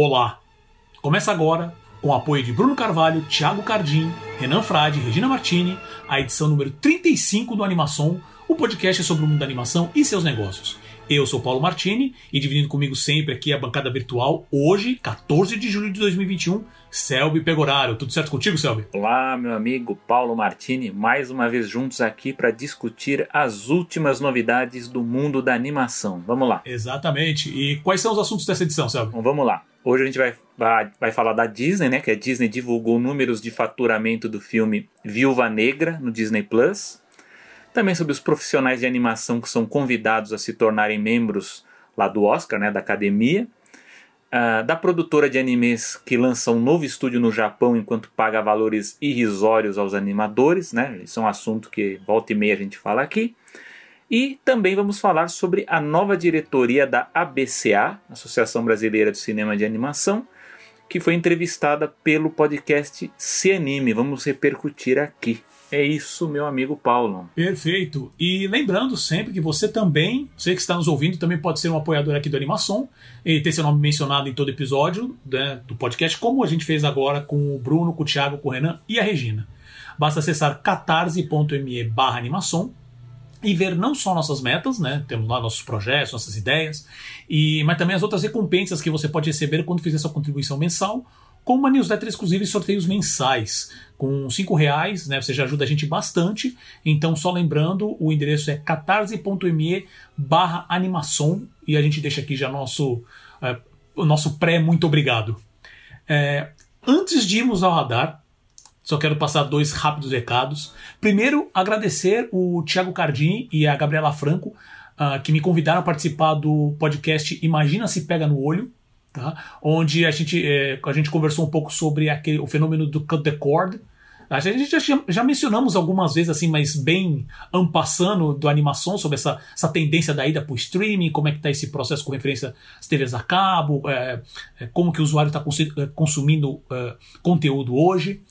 Olá! Começa agora, com o apoio de Bruno Carvalho, Thiago Cardim, Renan Frade, Regina Martini, a edição número 35 do Animação, o podcast sobre o mundo da animação e seus negócios. Eu sou Paulo Martini e dividindo comigo sempre aqui a bancada virtual, hoje, 14 de julho de 2021, Selby Pegoraro. Tudo certo contigo, Selby? Olá, meu amigo Paulo Martini, mais uma vez juntos aqui para discutir as últimas novidades do mundo da animação. Vamos lá. Exatamente. E quais são os assuntos dessa edição, Selby? Então, vamos lá. Hoje a gente vai, vai, vai falar da Disney, né? Que a Disney divulgou números de faturamento do filme Viúva Negra no Disney Plus. Também sobre os profissionais de animação que são convidados a se tornarem membros lá do Oscar, né, da academia, uh, da produtora de animes que lança um novo estúdio no Japão enquanto paga valores irrisórios aos animadores, né, isso é um assunto que volta e meia a gente fala aqui, e também vamos falar sobre a nova diretoria da ABCA, Associação Brasileira de Cinema de Animação, que foi entrevistada pelo podcast Se Anime. Vamos repercutir aqui. É isso, meu amigo Paulo. Perfeito. E lembrando sempre que você também, você que está nos ouvindo, também pode ser um apoiador aqui do Animação e ter seu nome mencionado em todo episódio né, do podcast, como a gente fez agora com o Bruno, com o Thiago, com o Renan e a Regina. Basta acessar catarse.me barra animação e ver não só nossas metas, né? Temos lá nossos projetos, nossas ideias, e mas também as outras recompensas que você pode receber quando fizer sua contribuição mensal com uma newsletter exclusiva e sorteios mensais. Com cinco reais, né, você já ajuda a gente bastante. Então, só lembrando, o endereço é catarse.me barra animação e a gente deixa aqui já nosso, é, o nosso pré muito obrigado. É, antes de irmos ao radar, só quero passar dois rápidos recados. Primeiro, agradecer o Thiago Cardim e a Gabriela Franco, uh, que me convidaram a participar do podcast Imagina se Pega no Olho, tá? onde a gente, é, a gente conversou um pouco sobre aquele, o fenômeno do cut the cord. A gente já, já mencionamos algumas vezes, assim, mas bem ampassando do animação sobre essa, essa tendência da ida para o streaming, como é que está esse processo com referência às TVs a cabo, é, como que o usuário está consumindo é, conteúdo hoje.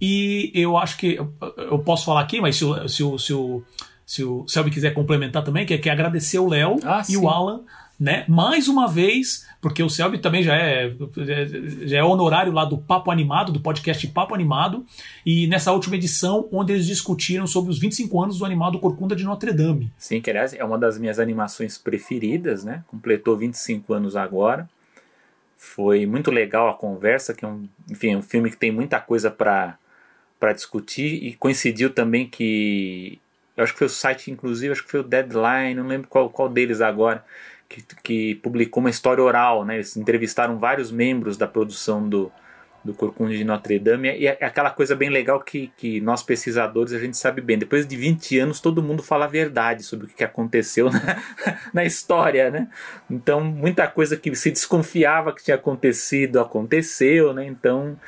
E eu acho que eu posso falar aqui, mas se, o, se, o, se, o, se o Selby quiser complementar também, que é, que é agradecer o Léo ah, e sim. o Alan né? Mais uma vez, porque o Selby também já é, já é honorário lá do Papo Animado, do podcast Papo Animado, e nessa última edição, onde eles discutiram sobre os 25 anos do animado Corcunda de Notre Dame. Sim, que aliás é uma das minhas animações preferidas, né? Completou 25 anos agora. Foi muito legal a conversa, que é um, enfim, é um filme que tem muita coisa para para discutir e coincidiu também que eu acho que foi o site, inclusive, acho que foi o Deadline, não lembro qual, qual deles agora, que, que publicou uma história oral, né? Eles entrevistaram vários membros da produção do, do Corcunda de Notre Dame, e é aquela coisa bem legal que, que nós pesquisadores a gente sabe bem. Depois de 20 anos, todo mundo fala a verdade sobre o que aconteceu na, na história, né? Então, muita coisa que se desconfiava que tinha acontecido, aconteceu, né? Então,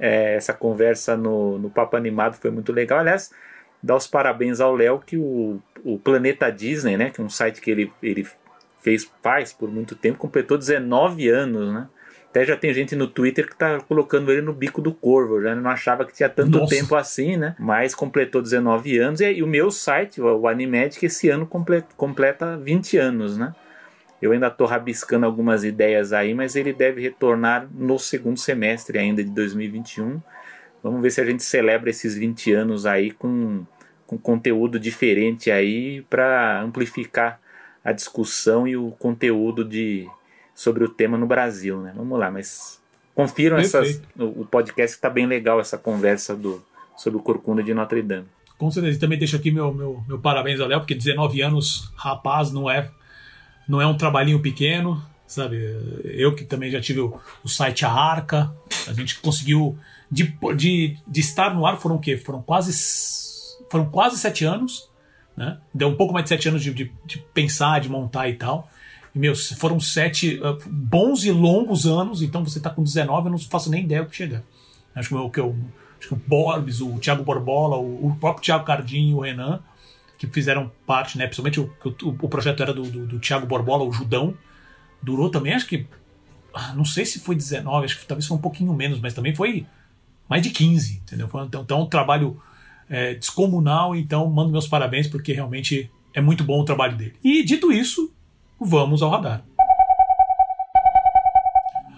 é, essa conversa no, no Papo Animado foi muito legal. Aliás, dar os parabéns ao Léo que o, o Planeta Disney, né? Que é um site que ele, ele fez faz por muito tempo, completou 19 anos, né? Até já tem gente no Twitter que tá colocando ele no bico do corvo, já não achava que tinha tanto Nossa. tempo assim, né? Mas completou 19 anos e, e o meu site, o, o Animedic, esse ano completa, completa 20 anos, né? Eu ainda estou rabiscando algumas ideias aí, mas ele deve retornar no segundo semestre ainda de 2021. Vamos ver se a gente celebra esses 20 anos aí com, com conteúdo diferente aí para amplificar a discussão e o conteúdo de, sobre o tema no Brasil, né? Vamos lá, mas confiram essas, o, o podcast está bem legal essa conversa do, sobre o Corcunda de Notre Dame. Com certeza, e também deixo aqui meu, meu, meu parabéns ao Léo, porque 19 anos, rapaz, não é, não é um trabalhinho pequeno, sabe? Eu que também já tive o, o site A Arca, a gente conseguiu, de, de, de estar no ar foram o quê? Foram quase, foram quase sete anos, né? Deu um pouco mais de sete anos de, de, de pensar, de montar e tal. E, meu, foram sete uh, bons e longos anos, então você está com 19, eu não faço nem ideia o que chegar. Acho que, o, que eu, acho que o Borbs, o Thiago Borbola, o, o próprio Thiago Cardim e o Renan, que fizeram parte, né? Principalmente o, o, o projeto era do, do, do Thiago Borbola, o Judão. Durou também, acho que. Ah, não sei se foi 19, acho que talvez foi um pouquinho menos, mas também foi mais de 15, entendeu? Foi, então, então um trabalho é, descomunal, então mando meus parabéns porque realmente é muito bom o trabalho dele. E dito isso, vamos ao radar.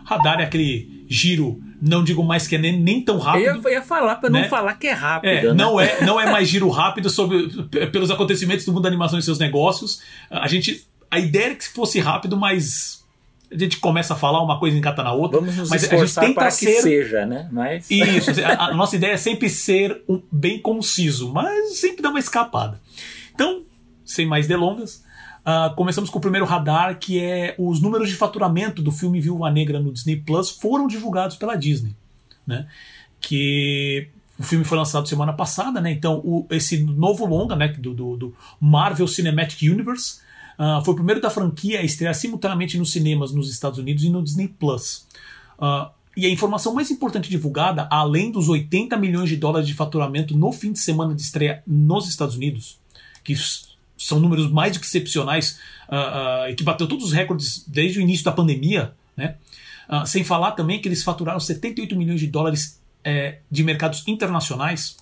Radar é aquele giro, não digo mais que é nem, nem tão rápido. Eu ia falar para né? não falar que é rápido. É, né? não, é, não é mais giro rápido sobre, pelos acontecimentos do mundo da animação e seus negócios. A gente. A ideia é que fosse rápido, mas a gente começa a falar uma coisa encata na outra. Vamos nos mas a gente tenta para ser. que seja, né? Mas... Isso, a, a nossa ideia é sempre ser um- bem conciso, mas sempre dá uma escapada. Então, sem mais delongas, ah, começamos com o primeiro radar, que é os números de faturamento do filme Viúva Negra no Disney Plus foram divulgados pela Disney, né? Que o filme foi lançado semana passada, né? Então, o- esse novo longa, né, do, do- do Marvel Cinematic Universe, ah, foi o primeiro da franquia a estrear simultaneamente nos cinemas nos Estados Unidos e no Disney Plus. Ah, e a informação mais importante divulgada, além dos 80 milhões de dólares de faturamento no fim de semana de estreia nos Estados Unidos, que são números mais do que excepcionais ah, ah, e que bateu todos os recordes desde o início da pandemia, né? Ah, sem falar também que eles faturaram 78 milhões de dólares eh, de mercados internacionais.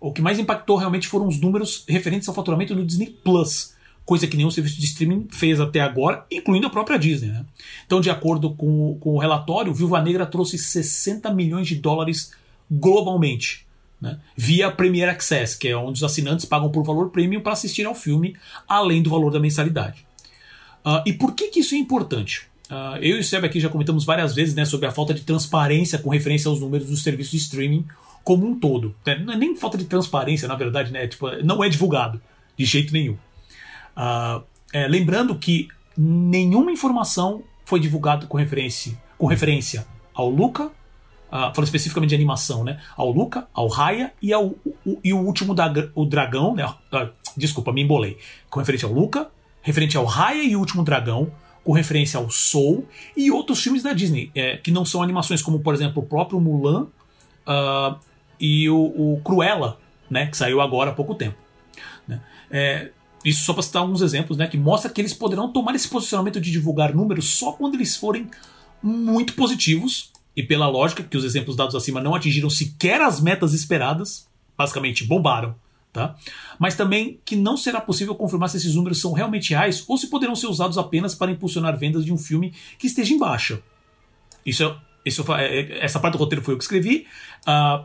O que mais impactou realmente foram os números referentes ao faturamento do Disney Plus, coisa que nenhum serviço de streaming fez até agora, incluindo a própria Disney. Né? Então, de acordo com, o- com o relatório, Viúva Negra trouxe 60 milhões de dólares globalmente, né? via Premier Access, que é onde os assinantes pagam por valor premium para assistir ao filme, além do valor da mensalidade. Ah, e por que, que isso é importante? Ah, eu e o Seb aqui já comentamos várias vezes né, sobre a falta de transparência com referência aos números dos serviços de streaming como um todo. né? Não é nem falta de transparência, na verdade, né? Tipo, não é divulgado de jeito nenhum. Ah, é, lembrando que nenhuma informação foi divulgada com referência, com referência ao Luca, ah, falando especificamente de animação, né? Ao Luca, ao Raya e, ao, o, e o último da, o dragão, né? Ah, desculpa, me embolei. Com referência ao Luca, referente ao Raya e o último dragão, com referência ao Soul e outros filmes da Disney, é, que não são animações como, por exemplo, o próprio Mulan ah, e o, o Cruella, né? Que saiu agora há pouco tempo. né? É, isso só para citar alguns exemplos, né? Que mostra que eles poderão tomar esse posicionamento de divulgar números só quando eles forem muito positivos e pela lógica que os exemplos dados acima não atingiram sequer as metas esperadas, basicamente bombaram, tá? Mas também que não será possível confirmar se esses números são realmente reais ou se poderão ser usados apenas para impulsionar vendas de um filme que esteja em baixa. Isso, é- isso é- é- essa parte do roteiro foi eu que escrevi. Ah,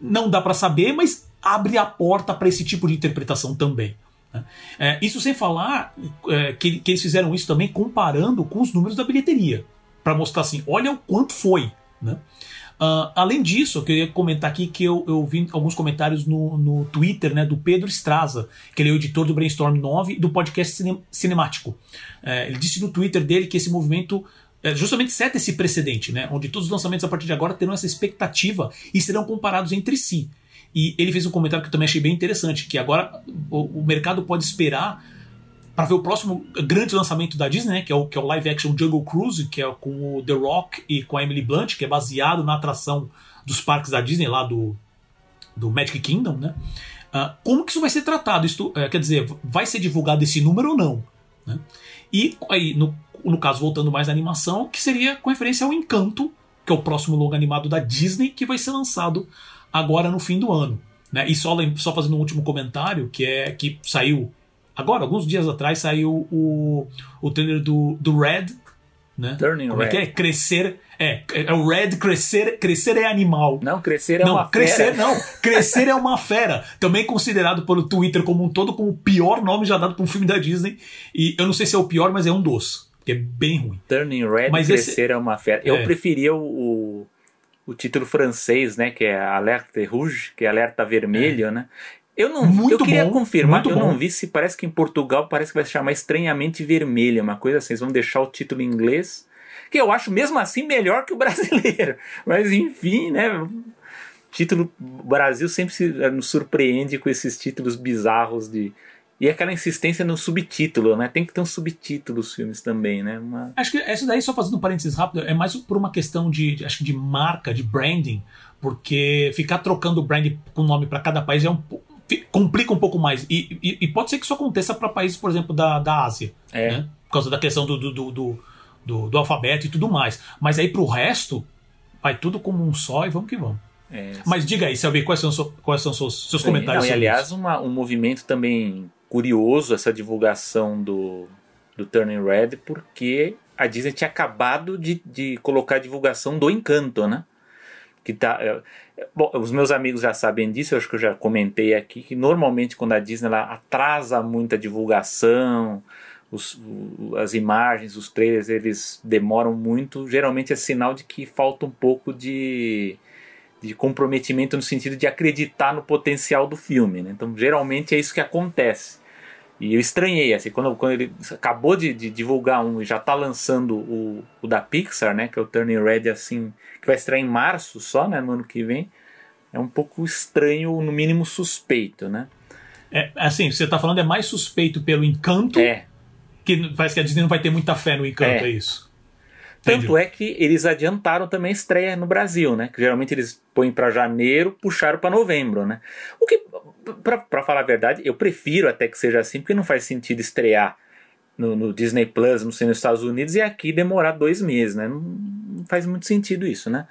não dá para saber, mas abre a porta para esse tipo de interpretação também. né? É, isso sem falar é, que, que eles fizeram isso também comparando com os números da bilheteria, para mostrar assim, olha o quanto foi. Né? Ah, além disso, eu queria comentar aqui que eu, eu vi alguns comentários no, no Twitter né, do Pedro Estraza, que ele é o editor do Brainstorm 9 e do podcast Cine- Cinemático. É, ele disse no Twitter dele que esse movimento é, justamente seta esse precedente, né, onde todos os lançamentos a partir de agora terão essa expectativa e serão comparados entre si. E ele fez um comentário que eu também achei bem interessante, que agora o, o mercado pode esperar para ver o próximo grande lançamento da Disney, né, que é o, que é o live action Jungle Cruise, que é com o The Rock e com a Emily Blunt, que é baseado na atração dos parques da Disney lá do, do Magic Kingdom, né? Ah, como que isso vai ser tratado? Isto, eh, quer dizer, vai ser divulgado esse número ou não? né? E aí, no, no caso, voltando mais à animação, que seria com referência ao Encanto, que é o próximo longo animado da Disney, que vai ser lançado agora no fim do ano. Né? E só, só fazendo um último comentário, que é que saiu agora, alguns dias atrás, saiu o, o trailer do, do Red. Né? Turning Como é que Red. é? Crescer. É, é o Red, crescer, crescer é animal. Não, crescer é não, uma crescer fera. não. Crescer é uma fera. Também considerado pelo Twitter como um todo como o pior nome já dado para um filme da Disney. E eu não sei se é o pior, mas é um dos. Que é bem ruim. Turning Red, Mas crescer esse- é uma fera. Eu É. preferia o, o, o título francês, né? Que é Alerte Rouge, que é alerta vermelho, né? Eu não Muito eu queria bom, confirmar, eu não bom. vi se parece que em Portugal parece que vai se chamar estranhamente vermelho, uma coisa assim, eles vão deixar o título em inglês, que eu acho mesmo assim melhor que o brasileiro. Mas enfim, né? Título Brasil sempre se, eh, nos surpreende com esses títulos bizarros de e aquela insistência no subtítulo, né? Tem que ter um subtítulo os filmes também, né? Uma... Acho que essa daí, só fazendo um parênteses rápido, é mais por uma questão de, acho que de marca, de branding, porque ficar trocando o brand com nome para cada país é um complica um pouco mais. E, e- e pode ser que isso aconteça para países, por exemplo, da, da Ásia. É. né? Por causa da questão do, do, do, do, do- alfabeto e tudo mais. Mas aí pro resto, vai tudo como um só e vamos que vamos. É, Mas diga aí, Selby, quais são, quais são seus, seus comentários não, e aliás, uma- um movimento também curioso essa divulgação do, do Turning Red, porque a Disney tinha acabado de, de colocar a divulgação do Encanto, né? Que tá, é, bom, os meus amigos já sabem disso, eu acho que eu já comentei aqui, que normalmente quando a Disney ela atrasa muito a divulgação, os, as imagens, os trailers, eles demoram muito, geralmente é sinal de que falta um pouco de, de comprometimento no sentido de acreditar no potencial do filme. Né? Então, geralmente é isso que acontece. E eu estranhei, assim, quando, quando ele acabou de, de divulgar um e já está lançando o, o, da Pixar, né, que é o Turning Red, assim, que vai estrear em março só, né, no ano que vem, é um pouco estranho, no mínimo suspeito, né? É, assim, você está falando é mais suspeito pelo encanto, é. que parece que a Disney não vai ter muita fé no encanto, é, é isso? Tanto é que eles adiantaram também a estreia no Brasil, né? Que geralmente eles põem para janeiro, puxaram para novembro, né? O que para falar a verdade, eu prefiro até que seja assim, porque não faz sentido estrear no, no Disney Plus, não sei, nos Estados Unidos, e aqui demorar dois meses, né? Não, não, faz muito sentido isso, né?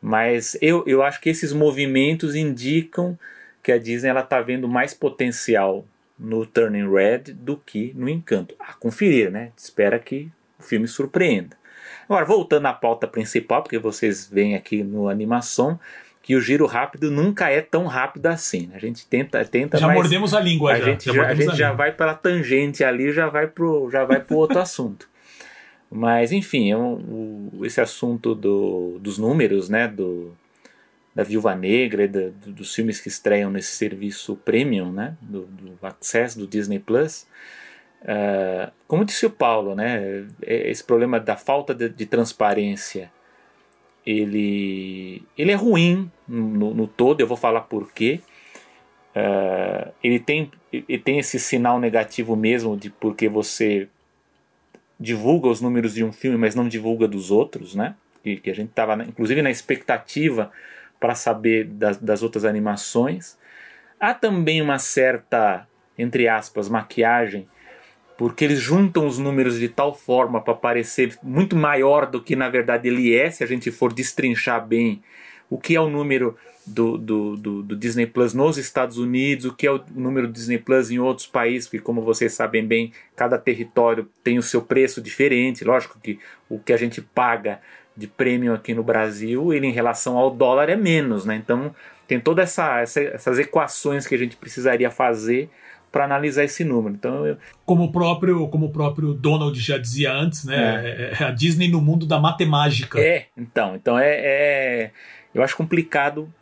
Mas eu, eu acho que esses movimentos indicam que a Disney ela está vendo mais potencial no Turning Red do que no Encanto. A conferir, né? Espera que o filme surpreenda. Agora, voltando à pauta principal, porque vocês veem aqui no animação, que o giro rápido nunca é tão rápido assim. Né? A gente tenta, tenta já mordemos a língua. A já. gente, já, já a gente a já vai pela tangente ali, já vai pro, já vai pro outro assunto. Mas enfim, é esse assunto do, dos números, né, do, da Viúva Negra, do, dos filmes que estreiam nesse serviço premium, né, do, do Access do Disney Plus. Uh, como disse o Paulo, né, esse problema da falta de, de transparência ele, ele é ruim no, no todo, eu vou falar por quê. Uh, ele, tem, ele tem esse sinal negativo mesmo de porque você divulga os números de um filme, mas não divulga dos outros, né? Que, que a gente estava, inclusive, na expectativa para saber das, das outras animações. Há também uma certa, entre aspas, maquiagem porque eles juntam os números de tal forma para parecer muito maior do que na verdade ele é, se a gente for destrinchar bem o que é o número do, do, do, do, Disney Plus nos Estados Unidos, o que é o número do Disney Plus em outros países, porque como vocês sabem bem, cada território tem o seu preço diferente. Lógico que o que a gente paga de prêmio aqui no Brasil, ele em relação ao dólar é menos, né? Então tem todas essa, essa, essas equações que a gente precisaria fazer para analisar esse número. Então, eu... como o próprio como o próprio Donald já dizia antes, né? É. é. é a Disney no mundo da matemática. É, então, então é, é eu acho complicado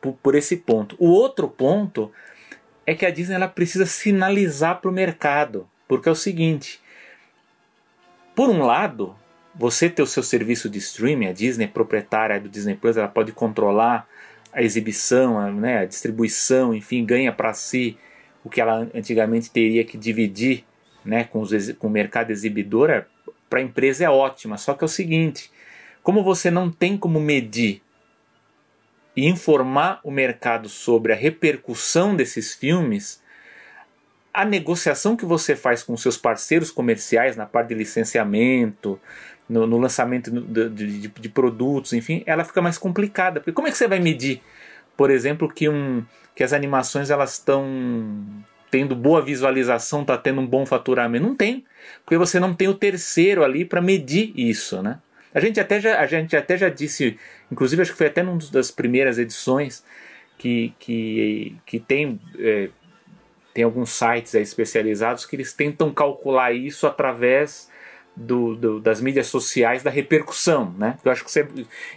por, por, esse ponto. O outro ponto é que a Disney ela precisa sinalizar para o mercado, porque é o seguinte: por um lado, você ter o seu serviço de streaming, a Disney proprietária do Disney Plus, ela pode controlar a exibição, a, né, a distribuição, enfim, ganha para si o que ela antigamente teria que dividir né, com, os, com o mercado exibidor, é, para a empresa é ótima. Só que é o seguinte: como você não tem como medir e informar o mercado sobre a repercussão desses filmes, a negociação que você faz com seus parceiros comerciais na parte de licenciamento, no, no lançamento de, de, de, produtos, enfim, ela fica mais complicada. Porque como é que você vai medir, por exemplo, que um, que as animações elas estão tendo boa visualização, está tendo um bom faturamento. Não tem, porque você não tem o terceiro ali para medir isso, né? A gente até já, a gente até já disse, inclusive acho que foi até numa das primeiras edições que, que, que tem, é, tem alguns sites especializados que eles tentam calcular isso através do, do, das mídias sociais da repercussão, né? Eu acho que você,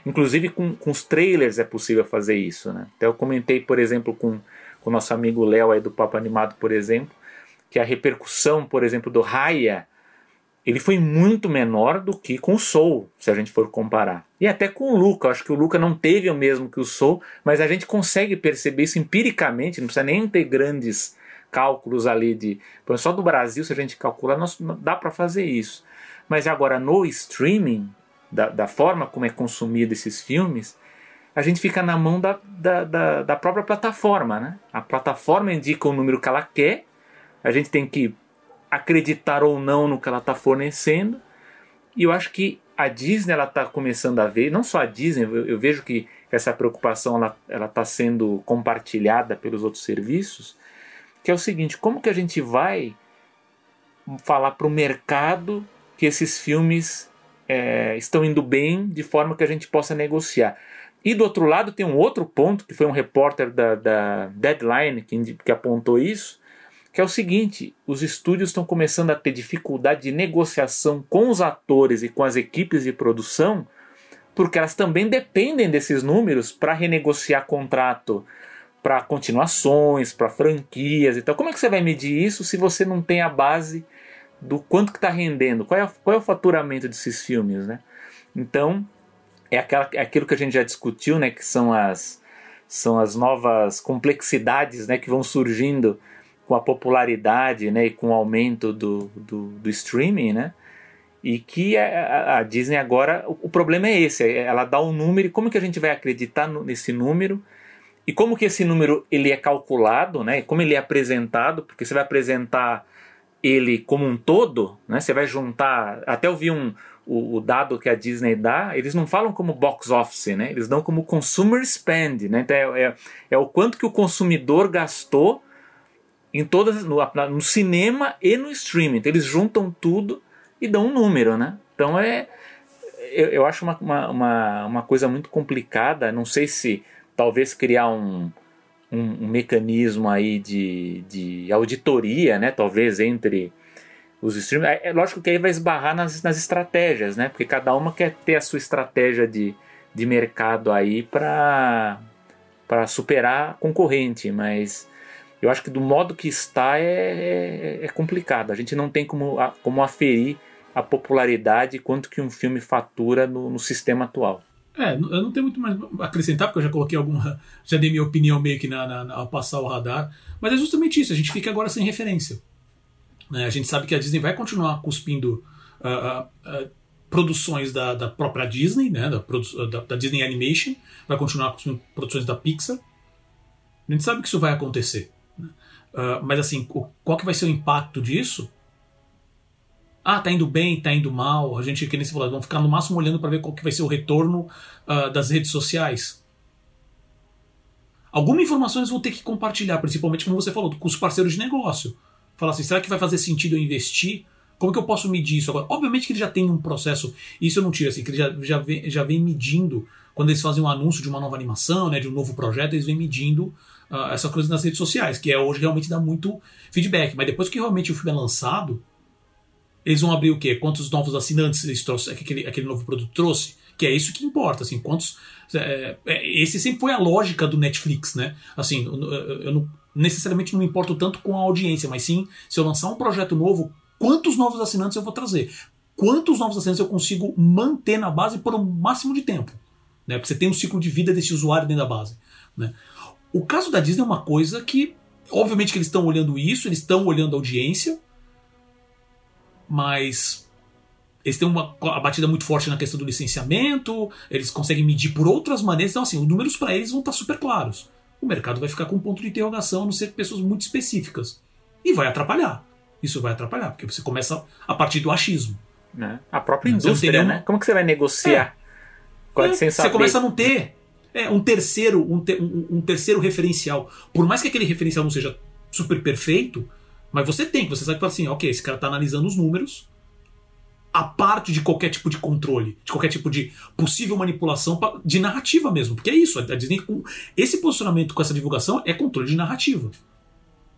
inclusive com, com os trailers é possível fazer isso, né? Até eu comentei, por exemplo, com o nosso amigo Léo aí do Papo Animado, por exemplo, que a repercussão, por exemplo, do Raya, ele foi muito menor do que com o Soul, se a gente for comparar. E até com o Luca, eu acho que o Luca não teve o mesmo que o Soul, mas a gente consegue perceber isso empiricamente, não precisa nem ter grandes cálculos ali de. Só do Brasil, se a gente calcular, nós, dá para fazer isso. Mas agora no streaming, da, da forma como é consumido esses filmes, a gente fica na mão da, da, da, da, própria plataforma. Né? A plataforma indica o número que ela quer, a gente tem que acreditar ou não no que ela está fornecendo. E eu acho que a Disney ela está começando a ver, não só a Disney, eu, eu vejo que essa preocupação ela está sendo compartilhada pelos outros serviços, que é o seguinte: como que a gente vai falar para o mercado que esses filmes é, estão indo bem de forma que a gente possa negociar. E do outro lado tem um outro ponto, que foi um repórter da, da Deadline que, que apontou isso, que é o seguinte: os estúdios estão começando a ter dificuldade de negociação com os atores e com as equipes de produção, porque elas também dependem desses números para renegociar contrato para continuações, para franquias e tal. Como é que você vai medir isso se você não tem a base do quanto que está rendendo? Qual é, qual é o faturamento desses filmes, né? Então, é, aquela, é aquilo que a gente já discutiu, né? Que são as, são as novas complexidades né, que vão surgindo com a popularidade né, e com o aumento do, do, do streaming, né? E que a, a, Disney agora, o, o, problema é esse, é, ela dá um número e como que a gente vai acreditar no, nesse número e como que esse número ele é calculado, né? Como ele é apresentado, porque você vai apresentar ele como um todo, né? Você vai juntar, até eu vi um, o, o, dado que a Disney dá, eles não falam como box office, né? Eles dão como consumer spend, né? Então é, é, é o quanto que o consumidor gastou em todas no, no, cinema e no streaming. Então, eles juntam tudo e dão um número, né? Então é eu, eu acho uma, uma, uma, coisa muito complicada. Não sei se talvez criar um, um, um mecanismo aí de, de auditoria, né? Talvez entre os streamers. É, é, lógico que aí vai esbarrar nas, nas estratégias, né? Porque cada uma quer ter a sua estratégia de, de mercado aí para para superar a concorrente, mas eu acho que do modo que está é, é, é, complicado. A gente não tem como, como aferir a popularidade quanto que um filme fatura no, no sistema atual. É, eu não tenho muito mais a acrescentar, porque eu já coloquei alguma. Já dei minha opinião meio que na, na, na, ao passar o radar. Mas é justamente isso, a gente fica agora sem referência. Né? A gente sabe que a Disney vai continuar cuspindo uh, uh, produções da, da, própria Disney, né? Da, da, da, Disney Animation, vai continuar cuspindo produções da Pixar. A gente sabe que isso vai acontecer. Uh, mas assim, qual que vai ser o impacto disso? Ah, tá indo bem, tá indo mal. A gente, que nem se falou, vamos ficar no máximo olhando para ver qual que vai ser o retorno uh, das redes sociais. Alguma informação eles vão ter que compartilhar, principalmente como você falou, com os parceiros de negócio. Falar assim, será que vai fazer sentido eu investir? Como que eu posso medir isso agora? Obviamente que ele já tem um processo, isso eu não tiro assim, que ele já, já, vem, já vem medindo, quando eles fazem um anúncio de uma nova animação, né, de um novo projeto, eles vêm medindo uh, essa coisa nas redes sociais, que é hoje realmente dá muito feedback. Mas depois que realmente o filme é lançado, eles vão abrir o quê? Quantos novos assinantes eles trouxeram, aquele, aquele novo produto trouxe? Que é isso que importa, assim, quantos. É, é, esse sempre foi a lógica do Netflix, né? Assim, eu, eu não, necessariamente não me importo tanto com a audiência, mas sim, se eu lançar um projeto novo, quantos novos assinantes eu vou trazer? Quantos novos assinantes eu consigo manter na base por um máximo de tempo? Né? Porque você tem um ciclo de vida desse usuário dentro da base. Né? O caso da Disney é uma coisa que, obviamente, que eles estão olhando isso, eles estão olhando a audiência, mas eles têm uma a batida muito forte na questão do licenciamento, eles conseguem medir por outras maneiras, então assim, os números para eles vão estar tá super claros. O mercado vai ficar com um ponto de interrogação, a não ser pessoas muito específicas. E vai atrapalhar. Isso vai atrapalhar, porque você começa a partir do achismo. É. A própria indústria, nenhuma... né? Como que você vai negociar? É. Com a é. Você começa a não ter é, um terceiro, um, te, um, um, terceiro referencial. Por mais que aquele referencial não seja super perfeito, mas você tem, você sabe que assim, ok, esse cara está analisando os números, a parte de qualquer tipo de controle, de qualquer tipo de possível manipulação de narrativa mesmo. Porque é isso, a Disney esse posicionamento com essa divulgação é controle de narrativa.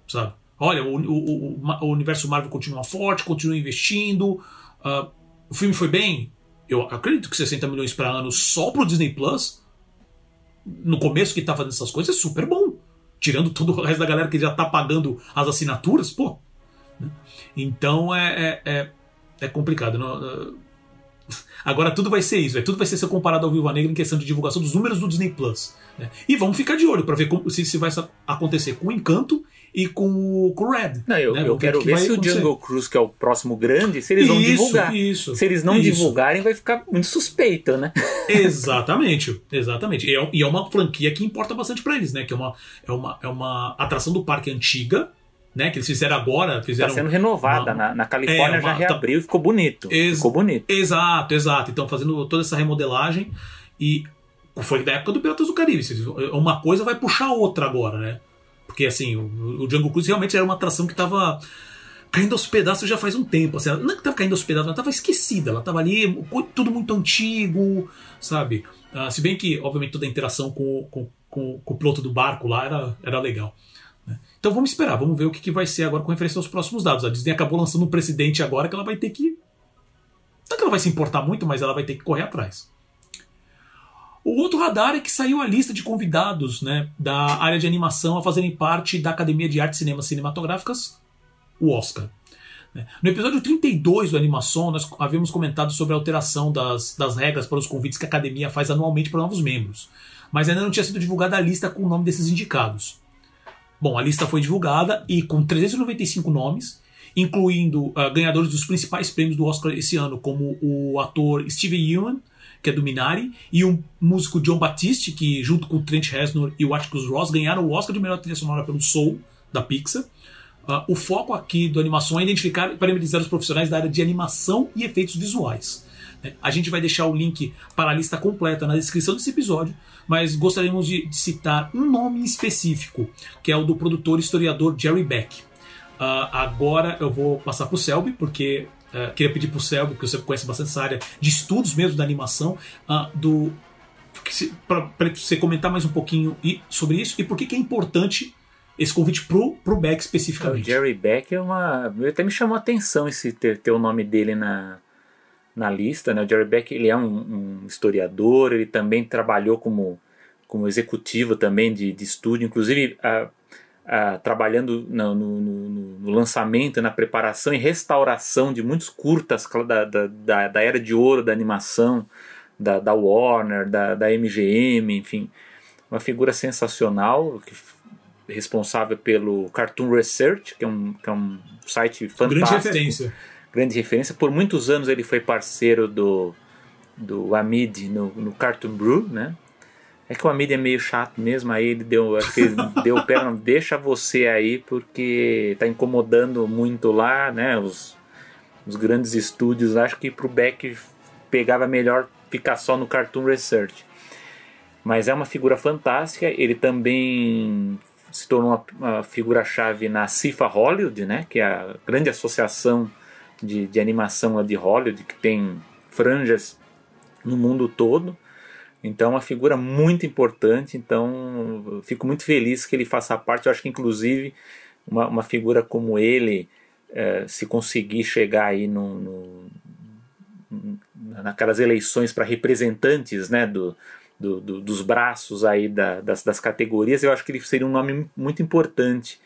Sabe? Olha, o, o, o, o universo Marvel continua forte, continua investindo. Uh, o filme foi bem. Eu acredito que 60 milhões para ano só pro Disney Plus no começo que tá fazendo essas coisas é super bom. Tirando todo o resto da galera que já tá pagando as assinaturas, pô. Né? Então é, é, é, é complicado. Não, Agora tudo vai ser isso, é, tudo vai ser, ser comparado ao Viva Negra em questão de divulgação dos números do Disney Plus. Né? E vamos ficar de olho para ver como, se, se vai acontecer com o Encanto e com o, com o Red. Não, eu, né? eu quero ver se acontecer. o Jungle Cruise, que é o próximo grande, se eles vão isso, divulgar. Isso, se eles não isso. divulgarem, vai ficar muito suspeito, né? Exatamente, exatamente. E é, e é uma franquia que importa bastante para eles, né? Que é uma, é, uma, é uma atração do parque antiga, né, que eles fizeram agora. Fizeram Está sendo renovada. Uma, na, na Califórnia é, uma, já tá reabriu tá, e ficou bonito. Ex, ficou bonito. Exato, exato. Então, fazendo toda essa remodelagem. E foi da época do Piratas do Caribe. Uma coisa vai puxar a outra agora, né? Porque assim, o, o Jungle realmente era uma atração que estava caindo aos pedaços já faz um tempo. Assim, não é que tava caindo aos pedaços, ela tava esquecida. Ela tava ali, tudo muito antigo, sabe? Uh, se bem que, obviamente, toda a interação com, com, com, com o piloto do barco lá era, era legal. Né? Então vamos esperar, vamos ver o que, que vai ser agora com referência aos próximos dados. A Disney acabou lançando um precedente agora que ela vai ter que. Não é que ela vai se importar muito, mas ela vai ter que correr atrás. O outro radar é que saiu a lista de convidados né, da área de animação a fazerem parte da Academia de Artes e Cinemas Cinematográficas o Oscar. Né? No episódio 32 do Animação, nós havíamos comentado sobre a alteração das, das regras para os convites que a academia faz anualmente para novos membros, mas ainda não tinha sido divulgada a lista com o nome desses indicados. Bom, a lista foi divulgada e com 395 nomes, incluindo uh, ganhadores dos principais prêmios do Oscar esse ano, como o ator Steve Yeun, que é do Minari, e o músico John Batiste, que junto com Trent Reznor e o Atticus Ross ganharam o Oscar de melhor trilha sonora pelo Soul, da Pixar. Uh, o foco aqui do animação é identificar e parabenizar os profissionais da área de animação e efeitos visuais. Né? A gente vai deixar o link para a lista completa na descrição desse episódio, mas gostaríamos de, de citar um nome específico, que é o do produtor e historiador Jerry Beck. Uh, agora eu vou passar para o Selby, porque uh, queria pedir para o Selby, que você conhece bastante essa área de estudos mesmo da animação, do para você comentar mais um pouquinho sobre isso e por que, que é importante esse convite pro, pro Beck especificamente. O Jerry Beck é uma. Até me chamou a atenção esse ter, ter o nome dele na, na lista. Né? O Jerry Beck ele é um, um historiador, ele também trabalhou como, como executivo também de, de estúdio, inclusive a, trabalhando no, no, no, lançamento, na preparação e restauração de muitos curtas da, da, da, da era de ouro da animação, da, da Warner, da, da MGM, enfim. Uma figura sensacional que responsável pelo Cartoon Research, que é um, que é um site fantástico. Grande referência. Grande referência. Por muitos anos ele foi parceiro do, do Amid no, no Cartoon Brew, né? É que o Amid é meio chato mesmo, aí ele deu, acho que ele deu o pé, não, deixa você aí porque tá incomodando muito lá, né? Os, os grandes estúdios, acho que pro Beck pegava melhor ficar só no Cartoon Research. Mas é uma figura fantástica, ele também se tornou uma, uma figura-chave na CIFA Hollywood, né, que é a grande associação de, de animação de Hollywood, que tem franjas no mundo todo. Então, é uma figura muito importante. Então, fico muito feliz que ele faça parte. Eu acho que, inclusive, uma, uma figura como ele, eh, se conseguir chegar aí no, no naquelas eleições para representantes né, do, do, do, dos braços aí da, das, das categorias, eu acho que ele seria um nome muito importante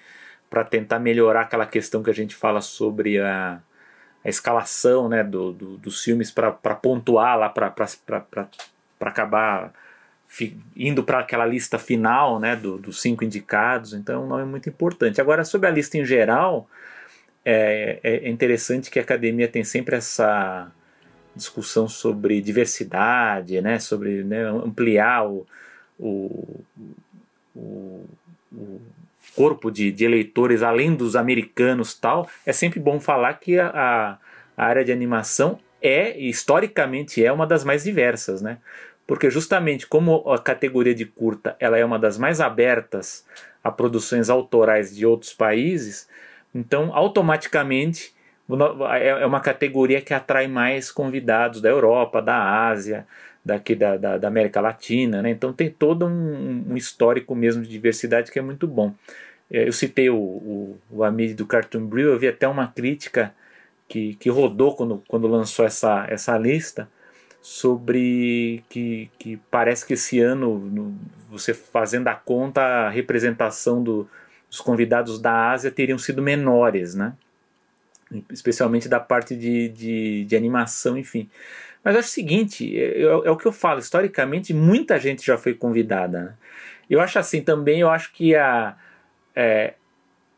para tentar melhorar aquela questão que a gente fala sobre a, a escalação né, do dos filmes para pontuar lá, para acabar fi, indo para aquela lista final né, do, dos cinco indicados. Então é um nome muito importante. Agora, sobre a lista em geral, é, é interessante que a academia tem sempre essa discussão sobre diversidade, né, sobre né, ampliar o, o, o, o corpo de, de, eleitores além dos americanos tal, é sempre bom falar que a, a área de animação é, historicamente, é uma das mais diversas, né? Porque justamente como a categoria de curta ela é uma das mais abertas a produções autorais de outros países, então automaticamente é, é uma categoria que atrai mais convidados da Europa, da Ásia, daqui da, da, da América Latina, né? então tem todo um, um, histórico mesmo de diversidade que é muito bom. É, eu citei o, o, o Amid do Cartoon Brew, eu vi até uma crítica que, que rodou quando, quando lançou essa, essa lista sobre que, que parece que esse ano, no, você fazendo a conta, a representação do, dos convidados da Ásia teriam sido menores, né? especialmente da parte de, de, de animação, enfim. Mas acho o seguinte, é, é, é, o que eu falo, historicamente muita gente já foi convidada. Né? Eu acho assim também, eu acho que a, é,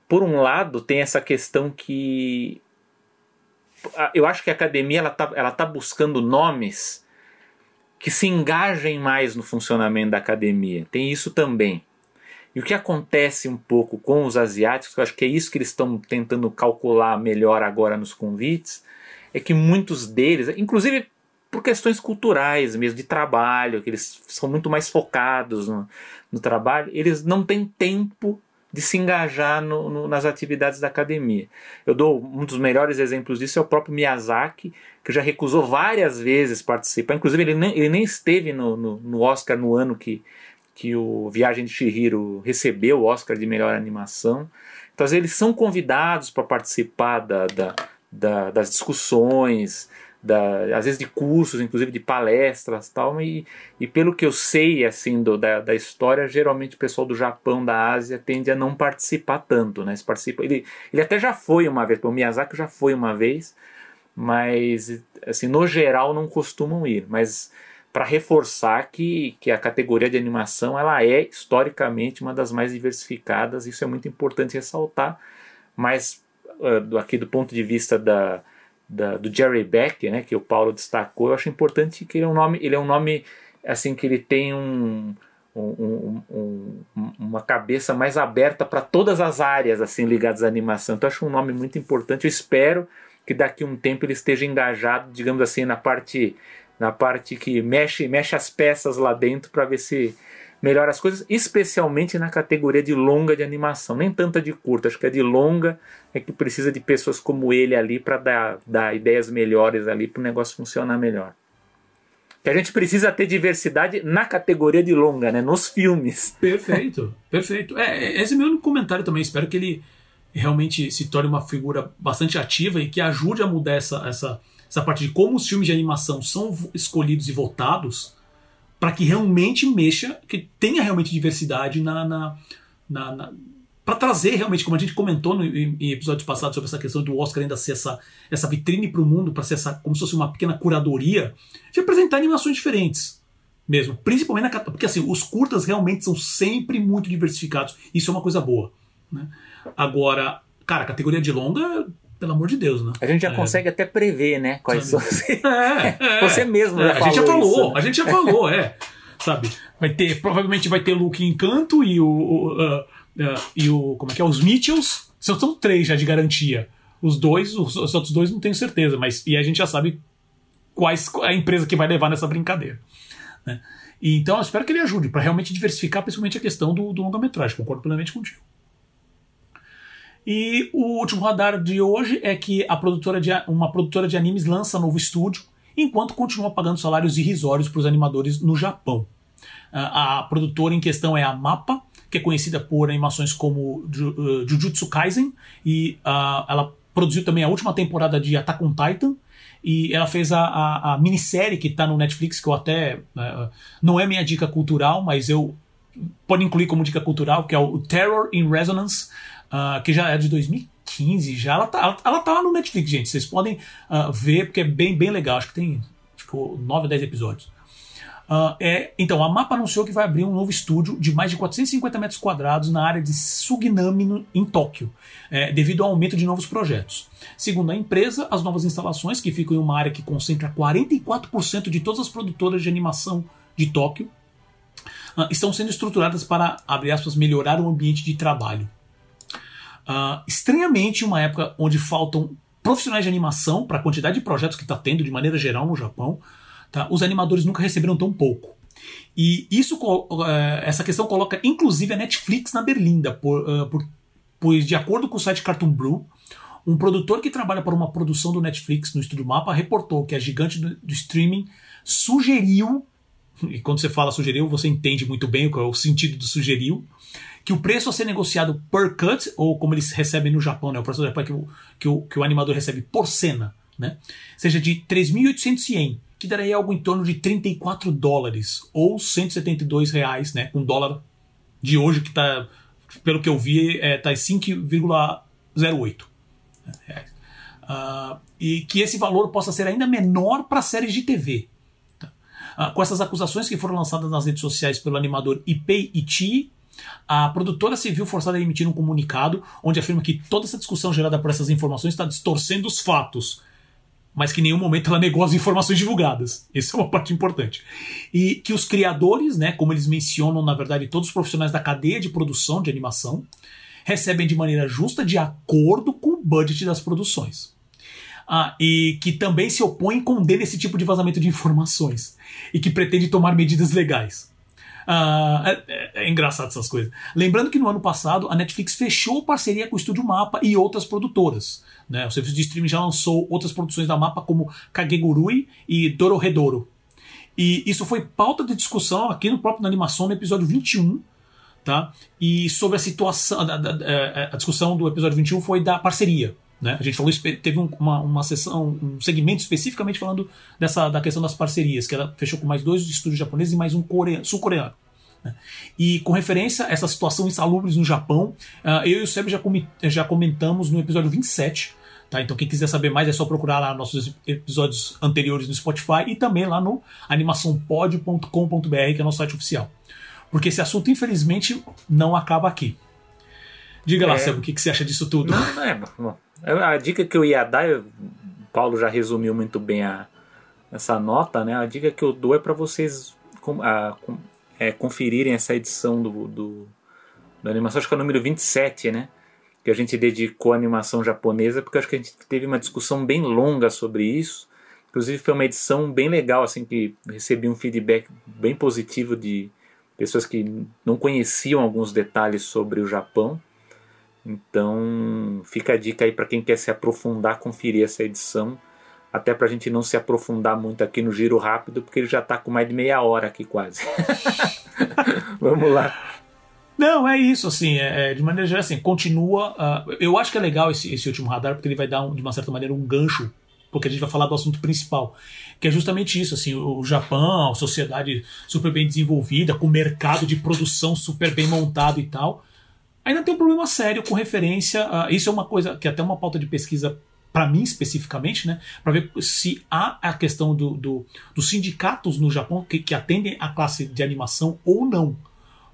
por um lado tem essa questão que eu acho que a academia ela está ela tá buscando nomes que se engajem mais no funcionamento da academia. Tem isso também. E o que acontece um pouco com os asiáticos, eu acho que é isso que eles estão tentando calcular melhor agora nos convites, é que muitos deles, inclusive por questões culturais mesmo, de trabalho, que eles são muito mais focados no, no trabalho, eles não têm tempo de se engajar no, no, nas atividades da academia. Eu dou um dos melhores exemplos disso é o próprio Miyazaki, que já recusou várias vezes participar. Inclusive, ele nem, ele nem esteve no, no, Oscar no ano que, que o Viagem de Chihiro recebeu o Oscar de melhor animação. Então, eles são convidados para participar da, da, da, das discussões, da, às vezes de cursos, inclusive de palestras tal, e, e pelo que eu sei assim do, da, da história, geralmente o pessoal do Japão, da Ásia, tende a não participar tanto, né? participa, ele, ele até já foi uma vez, o Miyazaki já foi uma vez, mas assim, no geral não costumam ir, mas para reforçar que, que a categoria de animação ela é historicamente uma das mais diversificadas, isso é muito importante ressaltar, mas uh, aqui do ponto de vista da, da, do Jerry Beck, né, que o Paulo destacou, eu acho importante que ele é um nome, ele é um nome assim que ele tem um, um, um, uma cabeça mais aberta para todas as áreas assim ligadas à animação. Então eu acho um nome muito importante. Eu espero que daqui a um tempo ele esteja engajado, digamos assim, na parte na parte que mexe mexe as peças lá dentro para ver se melhora as coisas, especialmente na categoria de longa de animação, nem tanta de curta, acho que a de longa é que precisa de pessoas como ele ali para dar, dar ideias melhores ali para o negócio funcionar melhor. Que a gente precisa ter diversidade na categoria de longa, né? Nos filmes. Perfeito, perfeito. É, é, esse é meu comentário também. Espero que ele realmente se torne uma figura bastante ativa e que ajude a mudar essa, essa, essa parte de como os filmes de animação são escolhidos e votados para que realmente mexa, que tenha realmente diversidade na, na, na, na para trazer realmente, como a gente comentou no, em, episódios passados sobre essa questão do Oscar ainda ser essa, essa vitrine para o mundo, para ser essa, como se fosse uma pequena curadoria, de apresentar animações diferentes mesmo. Principalmente na porque assim, os curtas realmente são sempre muito diversificados. Isso é uma coisa boa. Né? Agora, cara, a categoria de longa pelo amor de Deus, né? A gente já é. consegue até prever, né? Quais são. É, é, Você mesmo é, já A gente já falou, isso. a gente já falou, é. Sabe? Vai ter, provavelmente vai ter Luke Encanto e o. o uh, uh, e o. Como é que é? Os Mitchells. São, são três já de garantia. Os dois, os, os, outros dois não tenho certeza, mas. E a gente já sabe quais a empresa que vai levar nessa brincadeira. Né? E, então eu espero que ele ajude para realmente diversificar, principalmente a questão do, do longa-metragem. Concordo plenamente contigo. E o último radar de hoje é que a produtora de, uma produtora de animes lança novo estúdio, enquanto continua pagando salários irrisórios para os animadores no Japão. A produtora em questão é a MAPA, que é conhecida por animações como uh, Jujutsu Kaisen, e uh, ela produziu também a última temporada de Attack on Titan, e ela fez a, a, a minissérie que está no Netflix, que eu até. Uh, não é minha dica cultural, mas eu. Pode incluir como dica cultural, que é o Terror in Resonance, uh, que já é de 2015, já ela tá, ela, ela tá lá no Netflix, gente. Vocês podem uh, ver, porque é bem, bem legal. Acho que tem tipo, 9 a 10 episódios. Uh, é, então, a MAPA anunciou que vai abrir um novo estúdio de mais de 450 metros quadrados na área de Suginami, em Tóquio, é, devido ao aumento de novos projetos. Segundo a empresa, as novas instalações, que ficam em uma área que concentra 44% de todas as produtoras de animação de Tóquio, uh, estão sendo estruturadas para, aspas, melhorar o ambiente de trabalho. Uh, estranhamente, uma época onde faltam profissionais de animação para a quantidade de projetos que está tendo de maneira geral no Japão, tá? os animadores nunca receberam tão pouco. E isso, uh, essa questão coloca inclusive a Netflix na berlinda, por, uh, por, pois de acordo com o site Cartoon Brew, um produtor que trabalha para uma produção do Netflix no Estúdio Mapa reportou que a gigante do, do streaming sugeriu, e quando você fala sugeriu, você entende muito bem qual é o sentido do sugeriu, que o preço a ser negociado per cut, ou como eles recebem no Japão, né, o preço do Japão é que o, que o, que o animador recebe por cena, né, seja de 3.800 yen, que daria algo em torno de 34 dólares, ou 172 reais, né, com dólar de hoje, que está, pelo que eu vi, está é, tá em 5,08 reais. Uh, e que esse valor possa ser ainda menor para séries de TV. Tá? Uh, com essas acusações que foram lançadas nas redes sociais pelo animador Ipei Ichi, a produtora se viu forçada a emitir um comunicado onde afirma que toda essa discussão gerada por essas informações está distorcendo os fatos, mas que em nenhum momento ela negou as informações divulgadas. Essa é uma parte importante. E que os criadores, né, como eles mencionam, na verdade, todos os profissionais da cadeia de produção de animação, recebem de maneira justa de acordo com o budget das produções. Ah, e que também se opõe e condena esse tipo de vazamento de informações e que pretende tomar medidas legais. Uh, é, é, engraçado essas coisas. Lembrando que no ano passado a Netflix fechou parceria com o Estúdio Mapa e outras produtoras. Né? O serviço de streaming já lançou outras produções da Mapa como Kagegurui e Dororedoro. E isso foi pauta de discussão aqui no próprio na animação no episódio 21. Tá? E sobre a situação, a, a, a discussão do episódio 21 foi da parceria. Né? A gente falou, teve uma, uma sessão, um segmento especificamente falando dessa, da questão das parcerias, que ela fechou com mais dois estúdios japoneses e mais um sul-coreano. Né? E com referência a essa situação insalubres no Japão, uh, eu e o Seb já, com, já comentamos no episódio 27. Tá? Então, quem quiser saber mais é só procurar lá nossos episódios anteriores no Spotify e também lá no animaçãopod.com.br, que é nosso site oficial. Porque esse assunto, infelizmente, não acaba aqui. Diga lá, é... Seb, o que, que você acha disso tudo? Não, não é, bom, a dica que eu ia dar, o Paulo já resumiu muito bem a, essa nota, né? A dica que eu dou é para vocês com, a, com, é, conferirem essa edição do, do, do animação, acho que é o número 27, né? Que a gente dedicou à animação japonesa, porque acho que a gente teve uma discussão bem longa sobre isso. Inclusive foi uma edição bem legal, assim, que recebi um feedback bem positivo de pessoas que não conheciam alguns detalhes sobre o Japão. Então, fica a dica aí para quem quer se aprofundar, conferir essa edição. Até para a gente não se aprofundar muito aqui no giro rápido, porque ele já está com mais de meia hora aqui quase. Vamos lá. Não, é isso, assim, é, é, de maneira geral, assim, continua. Uh, eu acho que é legal esse, esse último radar, porque ele vai dar, um, de uma certa maneira, um gancho, porque a gente vai falar do assunto principal, que é justamente isso, assim, o, Japão, sociedade super bem desenvolvida, com mercado de produção super bem montado e tal, ainda tem um problema sério com referência. A, isso é uma coisa que é até uma pauta de pesquisa para mim especificamente, né, para ver se há a questão do, do, dos sindicatos no Japão que, que atendem a classe de animação ou não.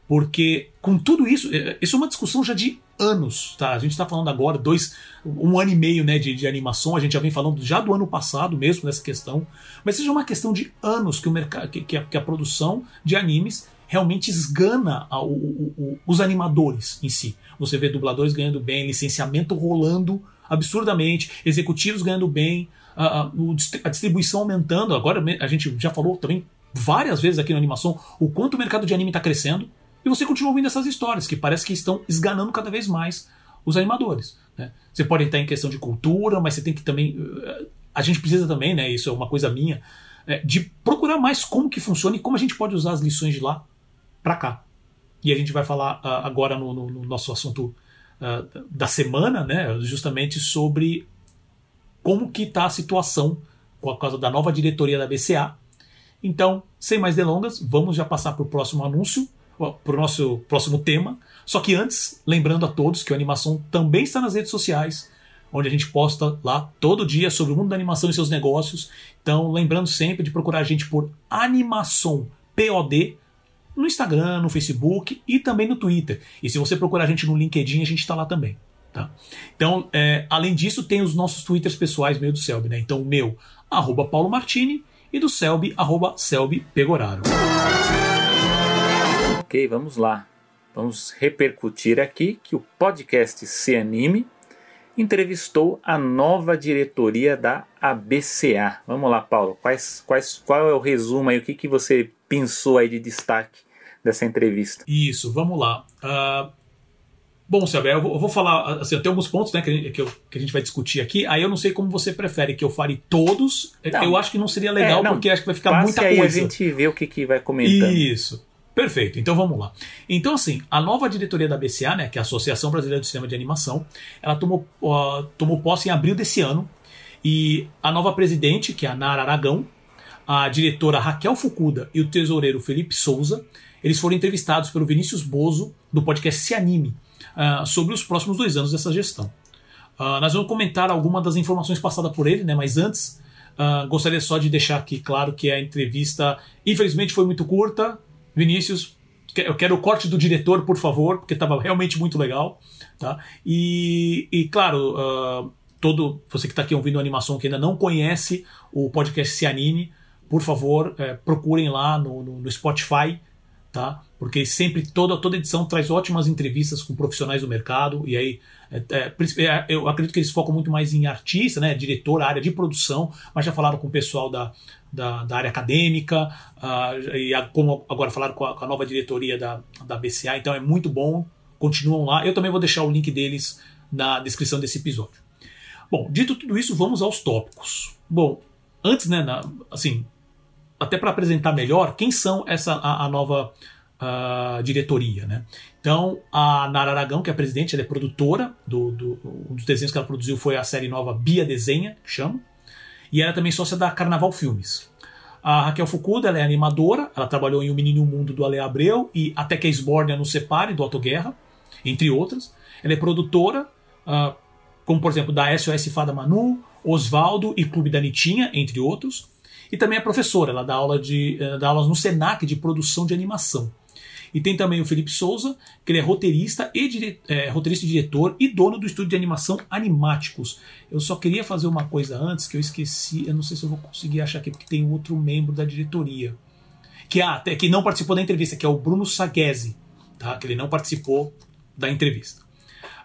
Porque com tudo isso, é, isso é uma discussão já de anos, tá? A gente está falando agora, dois, um ano e meio né, de, de animação, a gente já vem falando já do ano passado mesmo nessa questão, mas seja uma questão de anos que, o mercado, que, que, a, que a produção de animes realmente esgana a, o, o, os animadores em si. Você vê dubladores ganhando bem, licenciamento rolando absurdamente, executivos ganhando bem, a, a, a distribuição aumentando. Agora a gente já falou também várias vezes aqui na animação o quanto o mercado de anime está crescendo. E você continua ouvindo essas histórias que parece que estão esganando cada vez mais os animadores. Né? Você pode estar em questão de cultura, mas você tem que também. Eh, a gente precisa também, né? Isso é uma coisa minha, eh, de procurar mais como que funciona e como a gente pode usar as lições de lá para cá. E a gente vai falar uh, agora no, no, no, nosso assunto uh, da semana, né, justamente sobre como que está a situação por causa da nova diretoria da BCA. Então, sem mais delongas, vamos já passar para o próximo anúncio, para o nosso próximo tema. Só que antes, lembrando a todos que a animação também está nas redes sociais, onde a gente posta lá todo dia sobre o mundo da animação e seus negócios. Então, lembrando sempre de procurar a gente por Animação POD no Instagram, no Facebook e também no Twitter. E se você procurar a gente no LinkedIn, a gente está lá também. Tá? Então, é, além disso, tem os nossos Twitters pessoais, meio do Selby, né? Então, o meu, arroba Paulo Martini, e do Selby, arroba Selby Pegoraro. Ok, vamos lá. Vamos repercutir aqui que o podcast Se Anime entrevistou a nova diretoria da ABCA. Vamos lá, Paulo. Quais, quais, qual é o resumo aí? O que, que você pensou aí de destaque dessa entrevista. Isso, vamos lá. Uh, bom, Selber, eu, eu vou falar, assim, tem alguns pontos né, que, que, eu, que, a gente vai discutir aqui, aí eu não sei como você prefere, que eu fale todos, não, eu acho que não seria legal, é, não, porque acho que vai ficar muita aí coisa. a gente vê o que, que vai comentando. Isso. Perfeito, então vamos lá. Então, assim, a nova diretoria da BCA, né, que é a Associação Brasileira do Sistema de Animação, ela tomou, uh, tomou posse em abril desse ano, e a nova presidente, que é a Nara Aragão, a diretora Raquel Fukuda e o tesoureiro Felipe Souza, eles foram entrevistados pelo Vinícius Bozo, do podcast Se Anime, uh, sobre os próximos dois anos dessa gestão. Uh, nós vamos comentar algumas das informações passadas por ele, né, mas antes uh, gostaria só de deixar aqui claro que a entrevista, infelizmente, foi muito curta. Vinícius, eu quero o corte do diretor, por favor, porque estava realmente muito legal. Tá? E, e claro, todo você que está aqui ouvindo a animação que ainda não conhece o podcast Se Anime, por favor, é, procurem lá no, no, no Spotify tá? Porque sempre toda toda edição traz ótimas entrevistas com profissionais do mercado e aí é, é, é, eu acredito que eles focam muito mais em artista, né, diretor, área de produção, mas já falaram com o pessoal da, da, da área acadêmica uh, e a, como agora falaram com a, com a, nova diretoria da, da BCA, então é muito bom, continuam lá. Eu também vou deixar o link deles na descrição desse episódio. Bom, dito tudo isso, vamos aos tópicos. Bom, antes, né, na, assim, até para apresentar melhor quem são essa a, a nova uh, diretoria, né? Então, a Nara Aragão, que é a presidente, ela é produtora do, do, um dos desenhos que ela produziu foi a série nova Bia Desenha, que chama, e ela é também sócia da Carnaval Filmes. A Raquel Fukuda, ela é animadora, ela trabalhou em O Menino e o Mundo do Ale Abreu e Até que a Esbórnia no Separe, do Otto Guerra, entre outras. Ela é produtora, uh, como por exemplo da SOS Fada Manu, Osvaldo e Clube da Nitinha, entre outros. E também é professora, ela dá, aula de, uh, dá aulas no SENAC de produção de animação. E tem também o Felipe Souza, que ele é roteirista e, dire... é, roteirista e diretor e dono do estúdio de animação Animáticos. Eu só queria fazer uma coisa antes que eu esqueci, eu não sei se eu vou conseguir achar aqui, porque tem outro membro da diretoria. Que, ah, que não participou da entrevista, que é o Bruno Saghese, tá? que ele não participou da entrevista.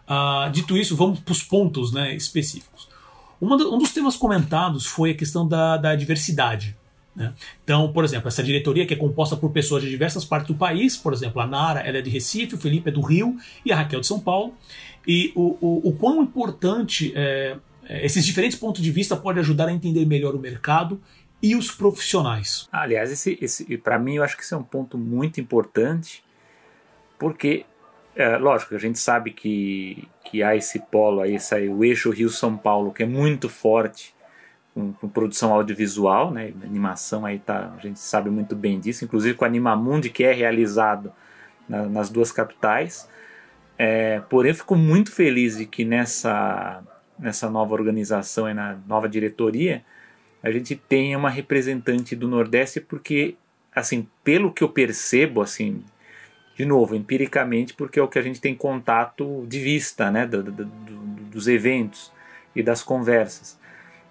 Uh, dito isso, vamos para os pontos né, específicos. Um dos temas comentados foi a questão da, da diversidade. Né? Então, por exemplo, essa diretoria que é composta por pessoas de diversas partes do país, por exemplo, a Nara ela é de Recife, o Felipe é do Rio e a Raquel de São Paulo. E o, o, o quão importante é, é, esses diferentes pontos de vista pode ajudar a entender melhor o mercado e os profissionais. Aliás, esse, esse para mim eu acho que esse é um ponto muito importante, porque é, lógico, a gente sabe que, que há esse polo aí, esse, o eixo Rio-São Paulo, que é muito forte com, com, produção audiovisual, né? animação aí tá, a gente sabe muito bem disso, inclusive com a Animamundi, que é realizado na, nas duas capitais. É, porém, eu fico muito feliz de que nessa, nessa nova organização e na nova diretoria a gente tenha uma representante do Nordeste, porque, assim, pelo que eu percebo, assim, de novo, empiricamente, porque é o que a gente tem contato de vista né, do, do, do, dos eventos e das conversas.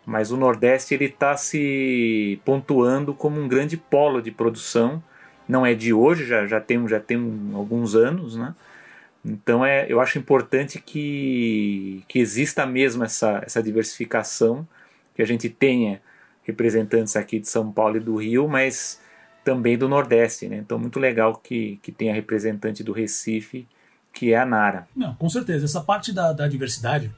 Mas o Nordeste ele está se pontuando como um grande polo de produção. Não é de hoje, já, já, tem, já tem alguns anos, né? Então é, eu acho importante que, que exista mesmo essa, essa diversificação, que a gente tenha representantes aqui de São Paulo e do Rio, mas também do Nordeste, né? Então muito legal que, que tenha representante do Recife, que é a Nara. Não, com certeza. Essa parte da, da diversidade,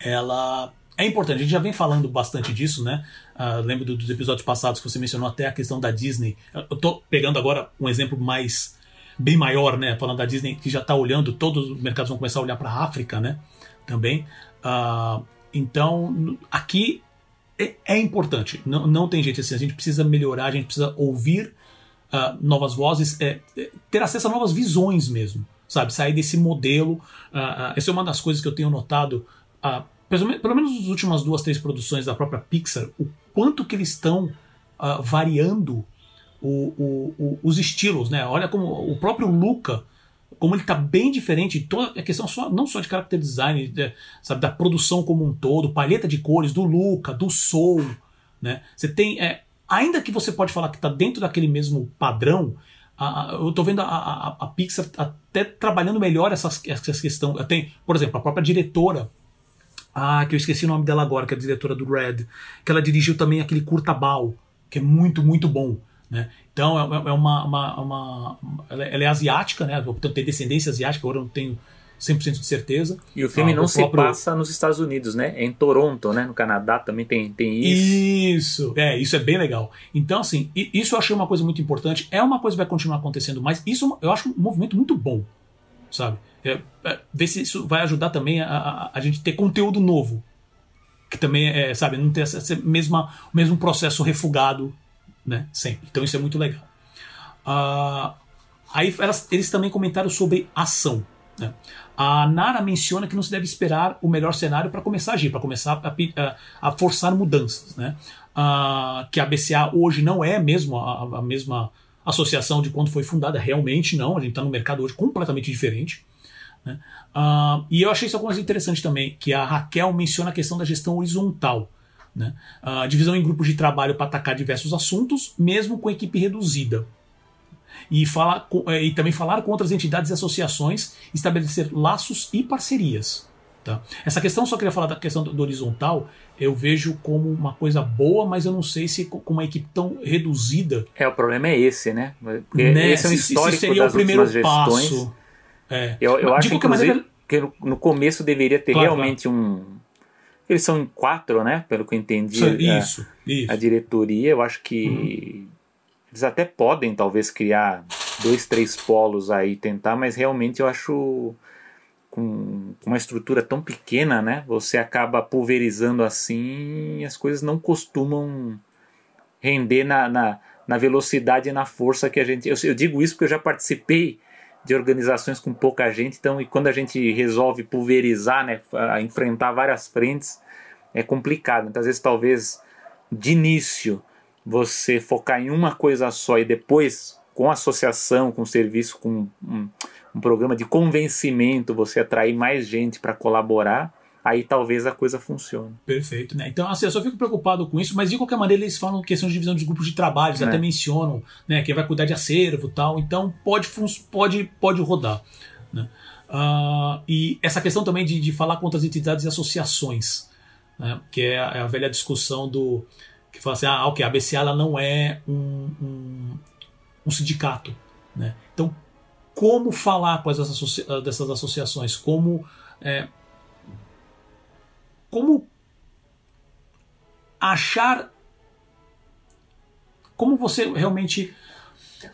ela é importante. A gente já vem falando bastante disso, né? Uh, lembro do, dos episódios passados que você mencionou até a questão da Disney. Eu tô pegando agora um exemplo mais bem maior, né? Falando da Disney que já está olhando, todos os mercados vão começar a olhar para a África, né? Também. Uh, então, aqui é, é, importante. Não, não tem jeito assim. A gente precisa melhorar, a gente precisa ouvir uh, novas vozes, é, é, ter acesso a novas visões mesmo, sabe? Sair desse modelo. Uh, uh, essa é uma das coisas que eu tenho notado, pelo, pelo, menos nas últimas duas, três produções da própria Pixar, o quanto que eles estão variando o, o, o, os estilos, né? Olha como o próprio Luca como ele está bem diferente, toda a questão só, não só de character design, de, sabe, da produção como um todo, palheta de cores, do Luca, do Soul, né? Você tem, é, ainda que você pode falar que está dentro daquele mesmo padrão, a, a, eu estou vendo a, a, a, Pixar até trabalhando melhor essas, essas questões. Tem, por exemplo, a própria diretora, ah, que eu esqueci o nome dela agora, que é a diretora do Red, que ela dirigiu também aquele Curta Bal, que é muito, muito bom. Né? Então é, é uma, uma, uma ela, é asiática, né? Portanto, tem descendência asiática, agora eu não tenho 100% de certeza. E o filme ah, não se próprio... passa nos Estados Unidos, né? É em Toronto, né? No Canadá também tem, tem isso. Isso, é, isso é bem legal. Então, assim, isso eu achei uma coisa muito importante. É uma coisa que vai continuar acontecendo, mas isso eu acho um movimento muito bom, sabe? É, é, ver se isso vai ajudar também a, a, a, gente ter conteúdo novo. Que também é, sabe, não ter essa, essa mesma, o mesmo processo refugado né? Sempre. Então isso é muito legal. Uh, aí elas, eles também comentaram sobre ação. Né? A Nara menciona que não se deve esperar o melhor cenário para começar a agir, para começar a, a, a, forçar mudanças. Né? Uh, que a BCA hoje não é mesmo a, a, mesma associação de quando foi fundada, realmente não. A gente está no mercado hoje completamente diferente. Né? Uh, e eu achei isso alguma coisa interessante também, que a Raquel menciona a questão da gestão horizontal. Né? A divisão em grupos de trabalho para atacar diversos assuntos, mesmo com equipe reduzida. E, falar com, é, e também falar com outras entidades e associações, estabelecer laços e parcerias. Tá? Essa questão, só queria falar da questão do, do, horizontal, eu vejo como uma coisa boa, mas eu não sei se com uma equipe tão reduzida. É, o problema é esse, né? Porque né? esse é um histórico se, seria das o primeiro passo. É. Eu, eu acho, inclusive, maneira... que no começo deveria ter claro, realmente claro. um. Eles são em quatro, né? Pelo que eu entendi. Isso, a, isso. a diretoria, eu acho que uhum. eles até podem, talvez, criar dois, três polos aí, tentar, mas realmente eu acho com uma estrutura tão pequena, né? Você acaba pulverizando assim e as coisas não costumam render na, na, na velocidade e na força que a gente. Eu, eu, digo isso porque eu já participei de organizações com pouca gente, então, e quando a gente resolve pulverizar, né, enfrentar várias frentes, é complicado. Então, às vezes, talvez de início você focar em uma coisa só e depois, com associação, com serviço, com um, um programa de convencimento, você atrair mais gente para colaborar, aí talvez a coisa funcione. Perfeito, né? Então, assim, eu só fico preocupado com isso, mas de qualquer maneira eles falam questão de divisão de grupos de trabalho, eles é. até mencionam, né, quem vai cuidar de acervo e tal, então pode, pode, pode rodar, né? Uh, e essa questão também de, de falar com outras entidades e associações, né, que é a, é a, velha discussão do que fala assim, ah, ok, a BCA ela não é um, um, um sindicato, né? Então como falar com essas associa dessas associações, como é, como achar como você realmente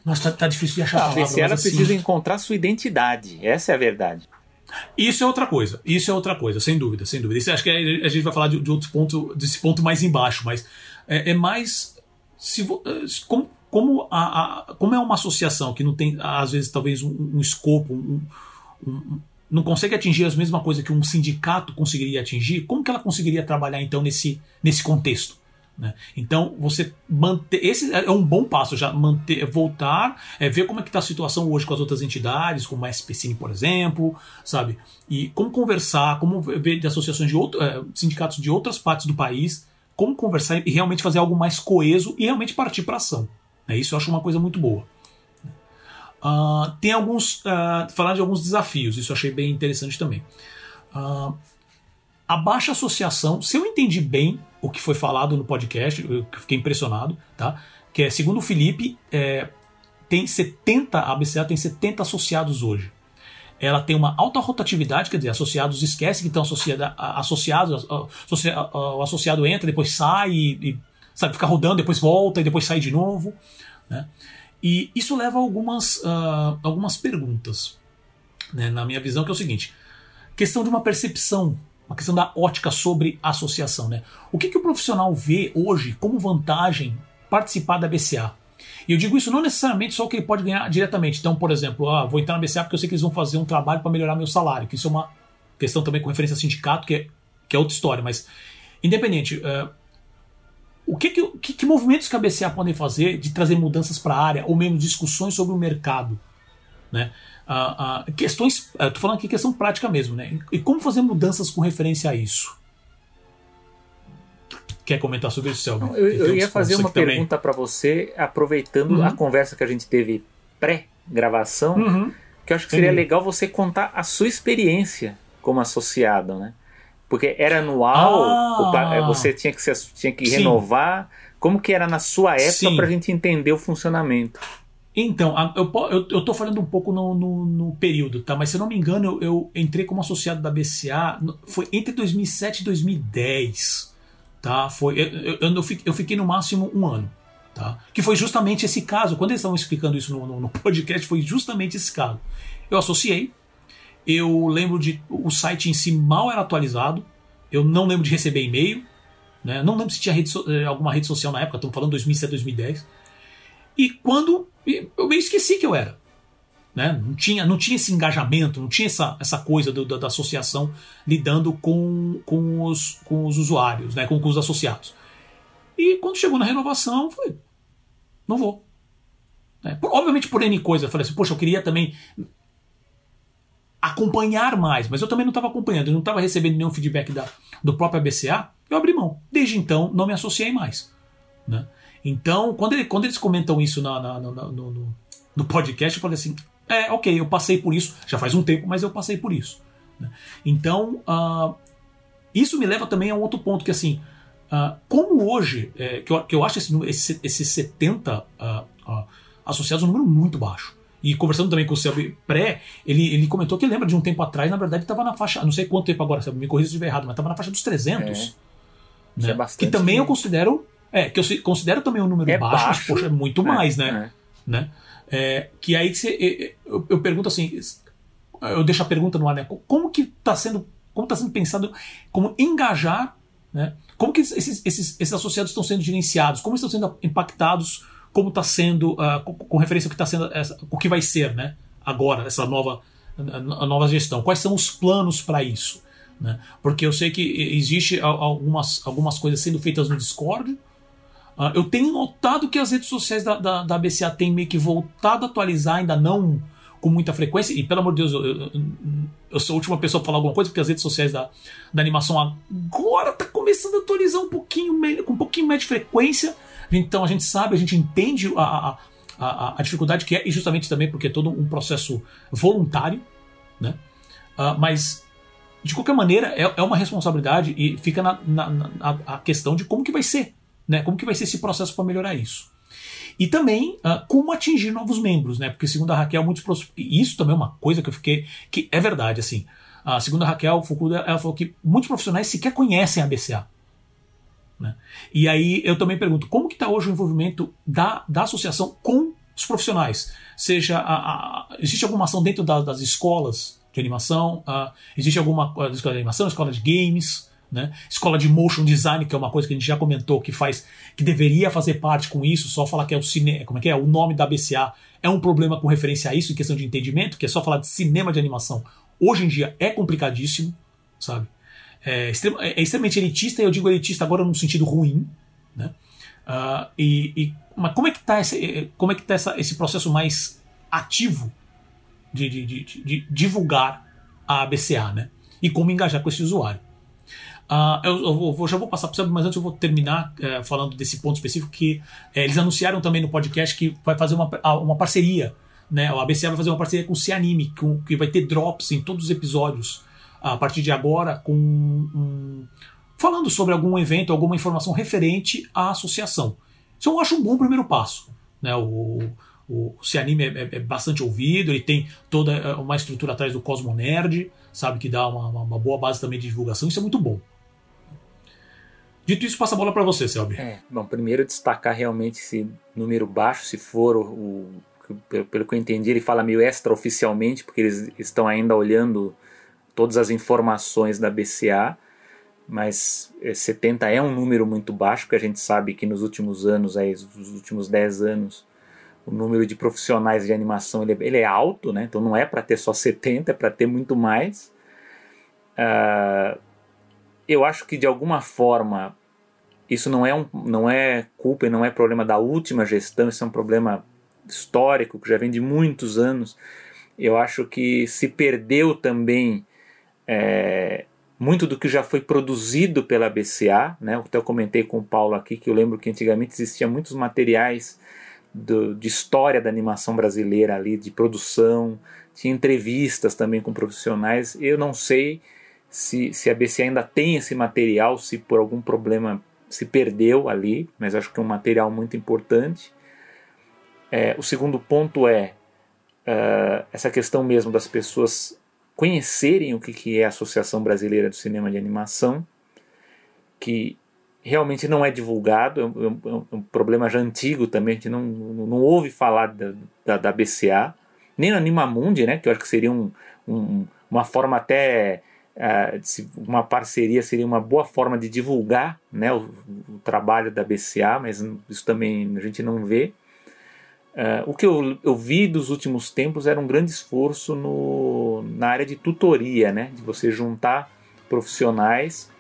nossa, tá, tá difícil de achar a palavra, ela assim, precisa encontrar sua identidade, essa é a verdade. Isso é outra coisa, isso é outra coisa, sem dúvida, sem dúvida. Isso, acho que a gente vai falar de, de outros pontos, desse ponto mais embaixo, mas é, é mais se, como, como, a, a, como é uma associação que não tem, às vezes, talvez um, um escopo, um, um, não consegue atingir a mesma coisa que um sindicato conseguiria atingir, como que ela conseguiria trabalhar então nesse, nesse contexto? Né? Então, você manter. Esse é um bom passo, já manter, voltar, é, ver como é que está a situação hoje com as outras entidades, como a SPCine, por exemplo, sabe? E como conversar, como ver de associações de outros, é, sindicatos de outras partes do país, como conversar e realmente fazer algo mais coeso e realmente partir para ação. Né? Isso eu acho uma coisa muito boa. Uh, tem alguns. Uh, falar de alguns desafios, isso eu achei bem interessante também. Uh, a baixa associação, se eu entendi bem o que foi falado no podcast, eu fiquei impressionado, tá? Que é, segundo o Felipe, é, tem 70, a BCA tem 70 associados hoje. Ela tem uma alta rotatividade, quer dizer, associados esquecem que estão associados, o associado entra, depois sai e sabe, fica rodando, depois volta e depois sai de novo. Né? E isso leva a algumas, uh, algumas perguntas, né, na minha visão, que é o seguinte: questão de uma percepção, uma questão da ótica sobre associação. Né? O que, que o profissional vê hoje como vantagem participar da BCA? E eu digo isso não necessariamente só o que ele pode ganhar diretamente. Então, por exemplo, ah, vou entrar na BCA porque eu sei que eles vão fazer um trabalho para melhorar meu salário, que isso é uma questão também com referência a sindicato, que é, que é outra história. Mas, independente, uh, o que, que, que, que movimentos que a BCA podem fazer de trazer mudanças para a área, ou mesmo discussões sobre o mercado? Né? Ah, ah, questões, estou falando aqui questão prática mesmo, né? E como fazer mudanças com referência a isso? Quer comentar sobre isso, Selby? Eu, eu ia fazer uma pergunta para você, aproveitando uhum. a conversa que a gente teve pré-gravação, uhum. que eu acho que seria legal você contar a sua experiência como associado, né? Porque era anual, ah, você tinha que, tinha que renovar. Como que era na sua época para a gente entender o funcionamento? Então, eu, eu, eu tô falando um pouco no, no, no, período, tá? Mas se eu não me engano, eu, eu, entrei como associado da BCA, foi entre 2007 e 2010, tá? Foi, eu, eu, eu fiquei no máximo um ano, tá? Que foi justamente esse caso. Quando eles estavam explicando isso no, no, no podcast, foi justamente esse caso. Eu associei, eu lembro de. O site em si mal era atualizado. Eu não lembro de receber e-mail. Né? Não lembro se tinha rede eh, alguma rede social na época, estamos falando 2007, 2010. E quando. Eu meio esqueci que eu era. Né? Não, tinha, não tinha esse engajamento, não tinha essa, essa coisa do, da, da, associação lidando com, com, os, com os usuários, né? com, com os associados. E quando chegou na renovação, eu falei: não vou. Né? Obviamente por N coisa. Eu falei assim: poxa, eu queria também acompanhar mais, mas eu também não estava acompanhando, eu não estava recebendo nenhum feedback da, do próprio ABCA, eu abri mão. Desde então, não me associei mais. Né? Então, quando, ele, quando eles comentam isso na, na, no, no, do podcast, eu falei assim: é, ok, eu passei por isso, já faz um tempo, mas eu passei por isso. Né? Então, uh, isso me leva também a um outro ponto, que assim, uh, como hoje, é, que, eu, que eu acho esse, esse, esse 70 uh, associados um número muito baixo. E conversando também com o Selby pré, ele, ele comentou que lembra de um tempo atrás, na verdade, estava na faixa, não sei quanto tempo agora, Selby, me corrija se estiver errado, mas estava na faixa dos 300. É, né? é bastante. Que também eu considero, é, que eu considero também um número é baixo, baixo, mas, poxa, é muito é, mais, né? É. né? É, que aí você, eu, eu, pergunto assim, eu deixo a pergunta no ar, né? Como que está sendo, como está sendo pensado, como engajar, né? Como que esses, esses, esses associados estão sendo gerenciados? Como estão sendo impactados como está sendo, uh, com, com, referência ao que está sendo, essa, o que vai ser, né? Agora, essa nova, a nova gestão. Quais são os planos para isso? Né? Porque eu sei que existe algumas, algumas coisas sendo feitas no Discord. Uh, eu tenho notado que as redes sociais da, da, da BCA têm meio que voltado a atualizar, ainda não com muita frequência. E pelo amor de Deus, eu, eu, eu sou a última pessoa a falar alguma coisa, porque as redes sociais da, da animação agora tá começando a atualizar um pouquinho, com um pouquinho mais de frequência. Então a gente sabe, a gente entende a, a, a, a dificuldade que é, e justamente também porque é todo um processo voluntário, né? Uh, mas de qualquer maneira é, é, uma responsabilidade e fica na, na, na, a questão de como que vai ser, né? Como que vai ser esse processo para melhorar isso. E também uh, como atingir novos membros, né? Porque segundo a Raquel, muitos isso também é uma coisa que eu fiquei que é verdade assim. Uh, segundo a Raquel Fukuda, ela falou que muitos profissionais sequer conhecem a BCA. Né? E aí eu também pergunto, como que está hoje o envolvimento da, da associação com os profissionais? Seja, a, a, existe alguma ação dentro da, das escolas de animação? Uh, existe alguma escola de animação, escola de games? Né? Escola de motion design, que é uma coisa que a gente já comentou, que faz, que deveria fazer parte com isso, só falar que é o cine, como é que é? O nome da BCA é um problema com referência a isso, em questão de entendimento, que é só falar de cinema de animação. Hoje em dia é complicadíssimo, sabe? É, é, extremamente elitista, e eu digo elitista agora num sentido ruim, né? Uh, e, e, mas como é que está esse, é, é tá esse processo mais ativo de, de, de, de, divulgar a BCA, né? E como engajar com esse usuário. Uh, eu, eu, vou, já vou passar para o mas antes eu vou terminar uh, falando desse ponto específico que eles anunciaram também no podcast que vai fazer uma, uma parceria, né? A BCA vai fazer uma parceria com o Cianime, que, que vai ter drops em todos os episódios a partir de agora com um, falando sobre algum evento, alguma informação referente à associação. Isso eu acho um bom primeiro passo. Né? O, o, o Cianime é, é, é, bastante ouvido, ele tem toda é, uma estrutura atrás do Cosmo Nerd, sabe, que dá uma, uma boa base também de divulgação, isso é muito bom. Dito isso, passa a bola para você, Selby. É, bom, primeiro destacar realmente esse número baixo, se for o, o pelo, pelo que eu entendi, ele fala meio extraoficialmente, porque eles estão ainda olhando todas as informações da BCA, mas 70 é um número muito baixo, porque a gente sabe que nos últimos anos, aí, nos últimos 10 anos, o número de profissionais de animação ele, é, ele é alto, né? então não é para ter só 70, é para ter muito mais. Uh, eu acho que de alguma forma isso não é, um, não é culpa e não é problema da última gestão, isso é um problema histórico que já vem de muitos anos. Eu acho que se perdeu também é, muito do que já foi produzido pela BCA, né? Até eu comentei com o Paulo aqui que eu lembro que antigamente existiam muitos materiais do, de história da animação brasileira ali, de produção, tinha entrevistas também com profissionais. Eu não sei se, se a BCA ainda tem esse material, se por algum problema se perdeu ali, mas acho que é um material muito importante. É, o segundo ponto é uh, essa questão mesmo das pessoas conhecerem o que é a Associação Brasileira do Cinema de Animação, que realmente não é divulgado, é um, é um é problema já antigo também, a gente não, não ouve falar da, da, da BCA, nem no Animamundi, né, que eu acho que seria um, um, uma forma até, uh, uma parceria seria uma boa forma de divulgar né, o, o trabalho da BCA, mas isso também a gente não vê. Uh, o que eu, eu, vi dos últimos tempos era um grande esforço no, na área de tutoria, né? de você juntar profissionais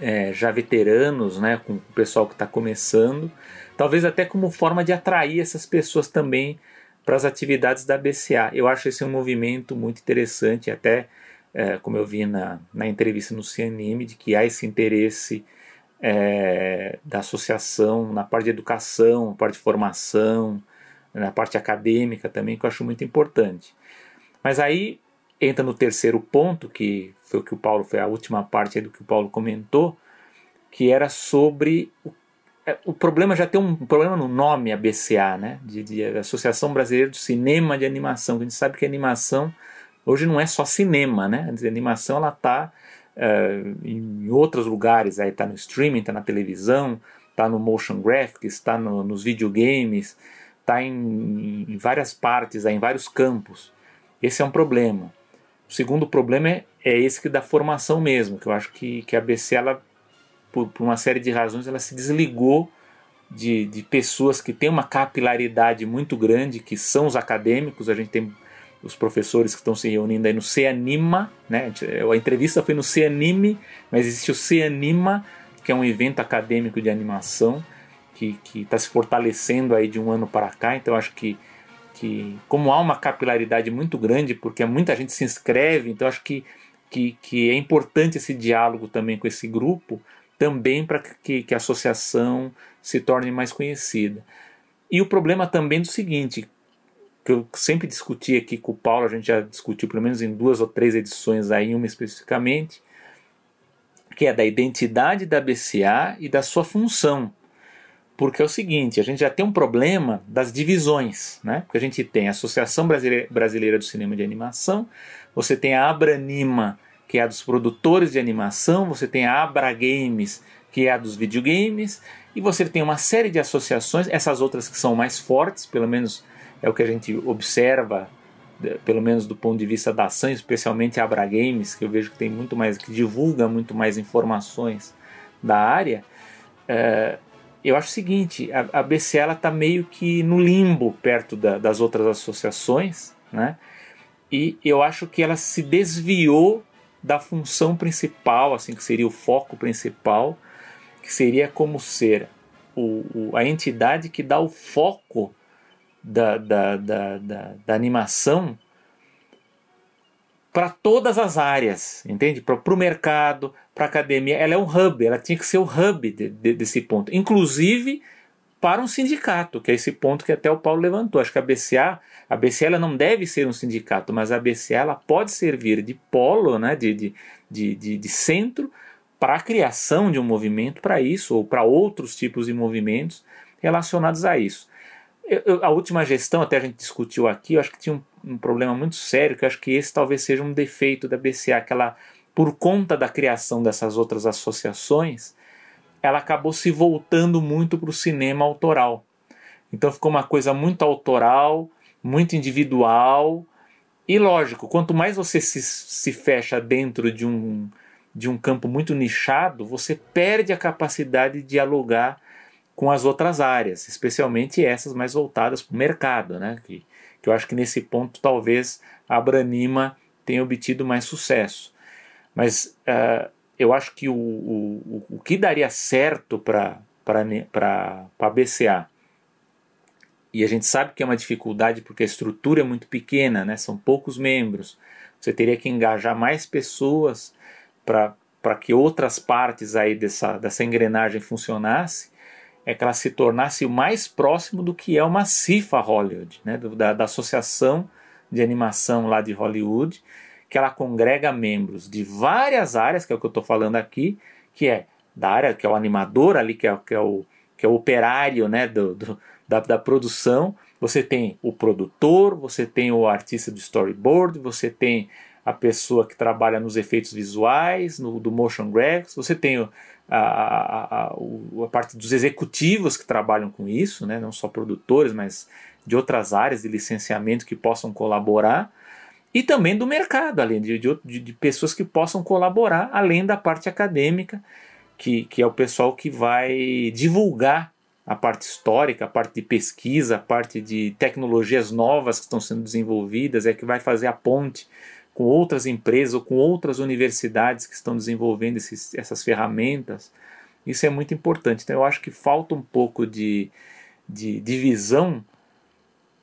é, já veteranos né? com o pessoal que está começando, talvez até como forma de atrair essas pessoas também para as atividades da BCA. Eu acho esse um movimento muito interessante, até é, como eu vi na, na entrevista no CNM, de que há esse interesse é, da associação na parte de educação, na parte de formação, na parte acadêmica também, que eu acho muito importante. Mas aí entra no terceiro ponto, que foi o que o Paulo, foi a última parte do que o Paulo comentou, que era sobre o, é, o problema já tem um problema no nome ABCA, né? De, de Associação Brasileira do Cinema de Animação. A gente sabe que animação hoje não é só cinema, né? A animação ela está uh, em outros lugares, aí está no streaming, está na televisão, está no motion graphics, está no, nos videogames, está em, em, várias partes, aí, em vários campos. Esse é um problema. O segundo problema é, é esse que da formação mesmo, que eu acho que, que a ABC, ela, por, por uma série de razões, ela se desligou de, de pessoas que têm uma capilaridade muito grande, que são os acadêmicos. A gente tem os professores que estão se reunindo aí no CEANIMA, né? A entrevista foi no CEANIME, mas existe o CEANIMA, que é um evento acadêmico de animação que está se fortalecendo aí de um ano para cá. Então acho que que como há uma capilaridade muito grande, porque muita gente se inscreve, então acho que, que, que é importante esse diálogo também com esse grupo, também para que, que a associação se torne mais conhecida. E o problema também do seguinte, que eu sempre discuti aqui com o Paulo, a gente já discutiu pelo menos em duas ou três edições aí, uma especificamente, que é da identidade da BCA e da sua função. Porque é o seguinte, a gente já tem um problema das divisões, né? Porque a gente tem a Associação Brasileira do Cinema de Animação, você tem a Abranima, que é a dos produtores de animação, você tem a Abra Games, que é a dos videogames, e você tem uma série de associações, essas outras que são mais fortes, pelo menos é o que a gente observa, pelo menos do ponto de vista da ação, especialmente a Abra Games, que eu vejo que tem muito mais, que divulga muito mais informações da área. É, eu acho o seguinte, a, a BCA está meio que no limbo perto da, das outras associações, né? E eu acho que ela se desviou da função principal, assim que seria o foco principal, que seria como ser o, o, a entidade que dá o foco da, da, da, da, da animação para todas as áreas, entende? Para o mercado, para a academia. Ela é um hub, ela tinha que ser o hub de, de, desse ponto. Inclusive para um sindicato, que é esse ponto que até o Paulo levantou. Acho que a BCA, a BCA ela não deve ser um sindicato, mas a BCA ela pode servir de polo, né, de, de, de, de, de centro para a criação de um movimento para isso, ou para outros tipos de movimentos relacionados a isso. Eu, eu, a última gestão, até a gente discutiu aqui, eu acho que tinha um, um problema muito sério, que eu acho que esse talvez seja um defeito da BCA, que ela por conta da criação dessas outras associações, ela acabou se voltando muito para o cinema autoral. Então ficou uma coisa muito autoral, muito individual. E lógico, quanto mais você se, se fecha dentro de um, de um campo muito nichado, você perde a capacidade de dialogar com as outras áreas, especialmente essas mais voltadas para o mercado, né? que, que eu acho que nesse ponto talvez a Branima tenha obtido mais sucesso. Mas uh, eu acho que o, o, o que daria certo para a BCA, e a gente sabe que é uma dificuldade porque a estrutura é muito pequena, né? são poucos membros, você teria que engajar mais pessoas para que outras partes aí dessa, dessa engrenagem funcionasse, é que ela se tornasse o mais próximo do que é uma CIFA Hollywood, né? da, da Associação de Animação lá de Hollywood, que ela congrega membros de várias áreas, que é o que eu estou falando aqui, que é da área que é o animador ali, que é, que é, o, que é o operário né, do, do da, da produção. Você tem o produtor, você tem o artista do storyboard, você tem a pessoa que trabalha nos efeitos visuais, no, do motion graphics, você tem a, a, a, a, parte dos executivos que trabalham com isso, né, não só produtores, mas de outras áreas de licenciamento que possam colaborar e também do mercado, além de, de, de, pessoas que possam colaborar, além da parte acadêmica, que, que é o pessoal que vai divulgar a parte histórica, a parte de pesquisa, a parte de tecnologias novas que estão sendo desenvolvidas, é que vai fazer a ponte com outras empresas ou com outras universidades que estão desenvolvendo esses, essas ferramentas. Isso é muito importante. Então eu acho que falta um pouco de, de divisão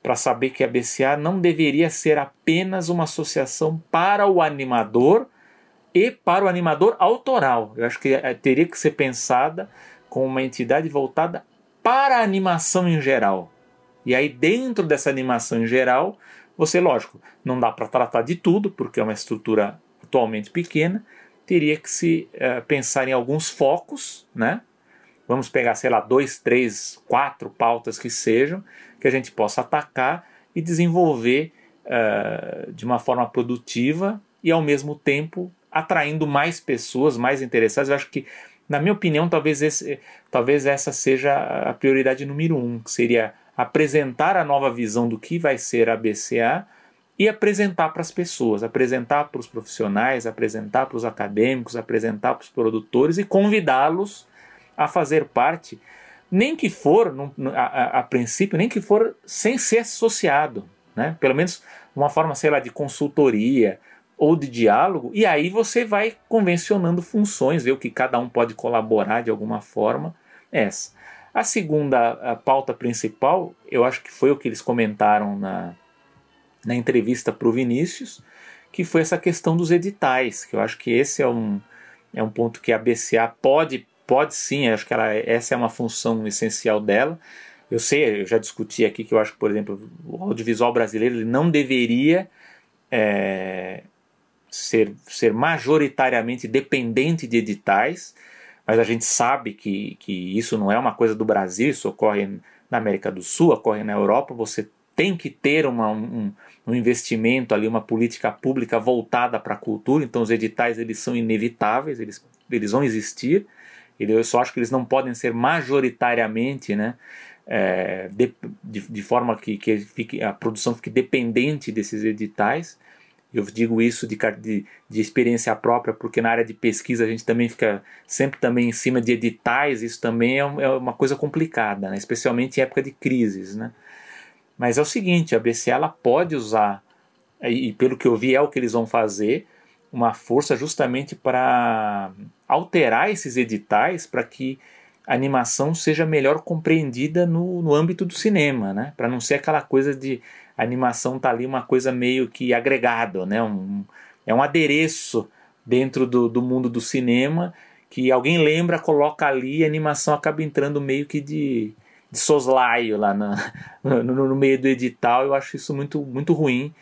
para saber que a BCA não deveria ser apenas uma associação para o animador e para o animador autoral. Eu acho que eh, teria que ser pensada como uma entidade voltada para a animação em geral. E aí, dentro dessa animação em geral, você, lógico, não dá para tratar de tudo, porque é uma estrutura atualmente pequena, teria que se uh, pensar em alguns focos, né? Vamos pegar, sei lá, dois, três, quatro pautas que sejam, que a gente possa atacar e desenvolver uh, de uma forma produtiva e ao mesmo tempo atraindo mais pessoas, mais interessadas. Eu acho que, na minha opinião, talvez, esse, talvez essa seja a prioridade número um, que seria apresentar a nova visão do que vai ser a BCA e apresentar para as pessoas, apresentar para os profissionais, apresentar para os acadêmicos, apresentar para os produtores e convidá-los a fazer parte, nem que for, a, a, a, princípio, nem que for sem ser associado, né? pelo menos uma forma, sei lá, de consultoria ou de diálogo, e aí você vai convencionando funções, ver o que cada um pode colaborar de alguma forma. Essa. A segunda a pauta principal, eu acho que foi o que eles comentaram na, na entrevista para o Vinícius, que foi essa questão dos editais, que eu acho que esse é um, é um ponto que a BCA pode, pode sim, acho que ela, essa é uma função essencial dela. Eu sei, eu já discuti aqui que eu acho que, por exemplo, o audiovisual brasileiro ele não deveria é, ser, ser majoritariamente dependente de editais, mas a gente sabe que, que isso não é uma coisa do Brasil, isso ocorre na América do Sul, ocorre na Europa. Você tem que ter uma, um, um investimento ali, uma política pública voltada para a cultura. Então, os editais eles são inevitáveis, eles, eles vão existir. Eu só acho que eles não podem ser majoritariamente, né, é, de, de, de, forma que, que fique, a produção fique dependente desses editais. Eu digo isso de, de, de, experiência própria, porque na área de pesquisa a gente também fica sempre também em cima de editais, isso também é, é uma coisa complicada, né? especialmente em época de crises. Né? Mas é o seguinte, a BCE ela pode usar, e pelo que eu vi é o que eles vão fazer, uma força justamente para alterar esses editais para que a animação seja melhor compreendida no, no âmbito do cinema, né? para não ser aquela coisa de a animação tá ali uma coisa meio que agregado, né? Um, é um adereço dentro do, do mundo do cinema que alguém lembra, coloca ali e a animação acaba entrando meio que de, de soslaio lá na, no, no, meio do edital. Eu acho isso muito, muito ruim.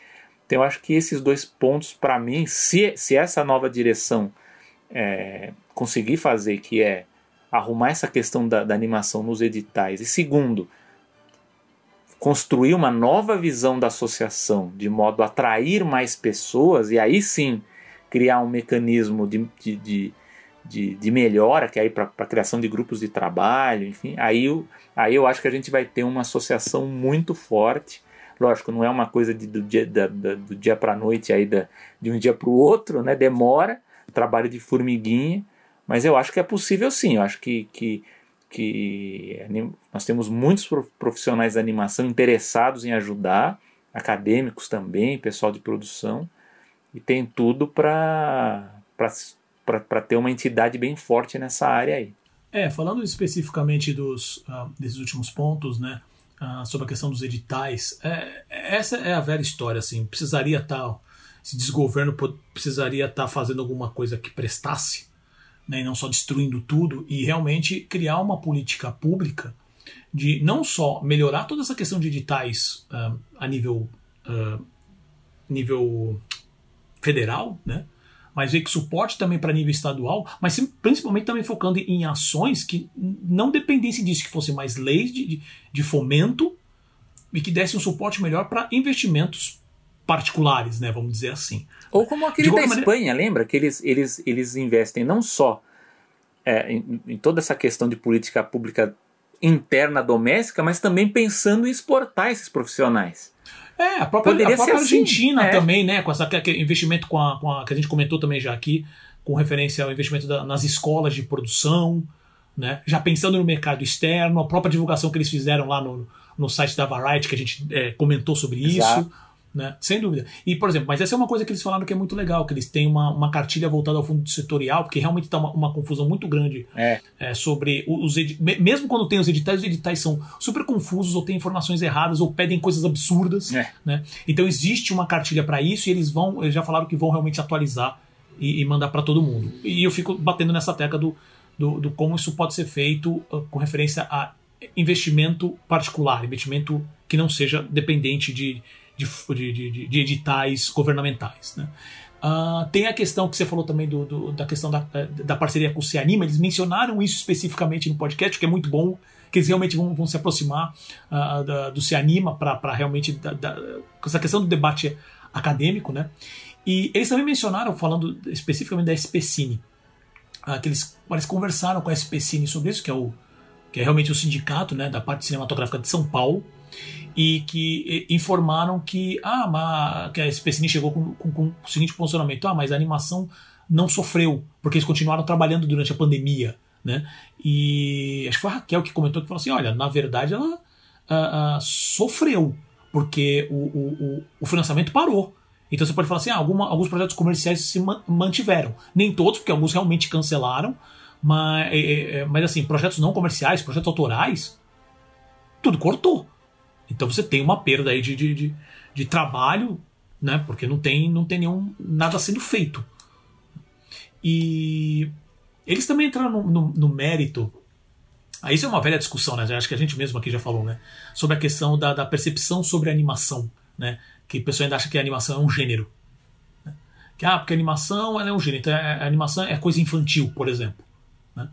Então eu acho que esses dois pontos, para mim, se, se essa nova direção é, conseguir fazer, que é arrumar essa questão da, da animação nos editais, e segundo, construir uma nova visão da associação, de modo a atrair mais pessoas e aí sim criar um mecanismo de, de, de, de, de melhora, que é aí para a criação de grupos de trabalho, enfim, aí, eu, aí eu acho que a gente vai ter uma associação muito forte. Lógico, não é uma coisa de, do dia, da, da, do dia para a noite, aí da, de um dia para o outro, né? demora, trabalho de formiguinha, mas eu acho que é possível sim, eu acho que, que que nós temos muitos profissionais da animação interessados em ajudar, acadêmicos também, pessoal de produção, e tem tudo para ter uma entidade bem forte nessa área aí. É, falando especificamente dos, uh, desses últimos pontos, né, uh, sobre a questão dos editais, é, essa é a velha história, assim, precisaria estar, tá, esse desgoverno precisaria estar tá fazendo alguma coisa que prestasse né, e não só destruindo tudo, e realmente criar uma política pública de não só melhorar toda essa questão de editais uh, a nível, uh, nível federal, né, mas ver que suporte também para nível estadual, mas principalmente também focando em ações que não dependessem disso, que fossem mais leis de, de, fomento e que dessem um suporte melhor para investimentos particulares, né, vamos dizer assim. Ou como aquele da maneira... Espanha, lembra? Que eles, eles, eles investem não só é, em, em, toda essa questão de política pública interna doméstica, mas também pensando em exportar esses profissionais. É, a própria, a própria assim, Argentina assim, também, né? Com essa investimento com a, com a, que a gente comentou também já aqui, com referência ao investimento da, nas escolas de produção, né? Já pensando no mercado externo, a própria divulgação que eles fizeram lá no, no site da Variety, que a gente é, comentou sobre Exato. isso. Né? Sem dúvida. E, por exemplo, mas essa é uma coisa que eles falaram que é muito legal, que eles têm uma, uma cartilha voltada ao fundo setorial, porque realmente está uma, uma, confusão muito grande é. É, sobre os mesmo quando tem os editais, os editais são super confusos, ou têm informações erradas, ou pedem coisas absurdas. É. Né? Então existe uma cartilha para isso e eles vão, eles já falaram que vão realmente atualizar e, e mandar para todo mundo. E eu fico batendo nessa tecla do, do, do, como isso pode ser feito uh, com referência a investimento particular, investimento que não seja dependente de, de, de, de editais governamentais. Né? Uh, tem a questão que você falou também do, do, da questão da, da parceria com o Cianima, eles mencionaram isso especificamente no podcast, que é muito bom, que eles realmente vão, vão se aproximar uh, da, do Cianima para realmente da, da, essa questão do debate acadêmico, né? E eles também mencionaram, falando especificamente da SPCine, uh, que eles, eles conversaram com a SPCine sobre isso, que é, o, que é realmente o sindicato né, da parte cinematográfica de São Paulo, e que informaram que, ah, mas, que a SPCine chegou com, com, com, o seguinte posicionamento: ah, mas a animação não sofreu, porque eles continuaram trabalhando durante a pandemia. Né? E acho que foi a Raquel que comentou que falou assim: olha, na verdade ela uh, uh, sofreu, porque o, o, o, financiamento parou. Então você pode falar assim: ah, alguma, alguns projetos comerciais se mantiveram. Nem todos, porque alguns realmente cancelaram. Mas, é, é, mas assim, projetos não comerciais, projetos autorais, tudo cortou. Então você tem uma perda aí de, de, de, de trabalho, né? Porque não tem, não tem nenhum nada sendo feito. E eles também entraram no, no, no mérito. Aí isso é uma velha discussão, né? Acho que a gente mesmo aqui já falou, né? Sobre a questão da, da percepção sobre a animação, né? Que o pessoal ainda acha que a animação é um gênero. Né? Que, ah, porque a animação é um gênero. Então a animação é coisa infantil, por exemplo. Né?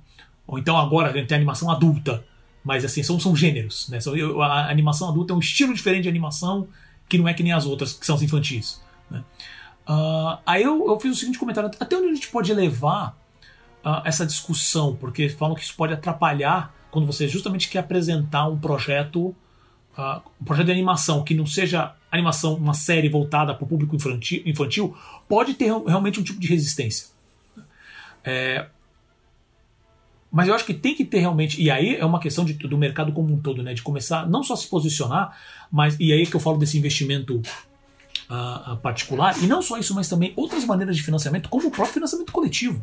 Ou então agora a gente tem a animação adulta. Mas assim, são, são gêneros. Né? A animação adulta é um estilo diferente de animação que não é que nem as outras, que são as infantis. Né? Uh, aí eu, eu, fiz o seguinte comentário: até onde a gente pode levar uh, essa discussão? Porque falam que isso pode atrapalhar quando você justamente quer apresentar um projeto, uh, um projeto de animação que não seja animação, uma série voltada para o público infantil, infantil, pode ter realmente um tipo de resistência. É, mas eu acho que tem que ter realmente, e aí é uma questão de, do mercado como um todo, né? De começar não só a se posicionar, mas e aí é que eu falo desse investimento uh, particular, e não só isso, mas também outras maneiras de financiamento, como o próprio financiamento coletivo.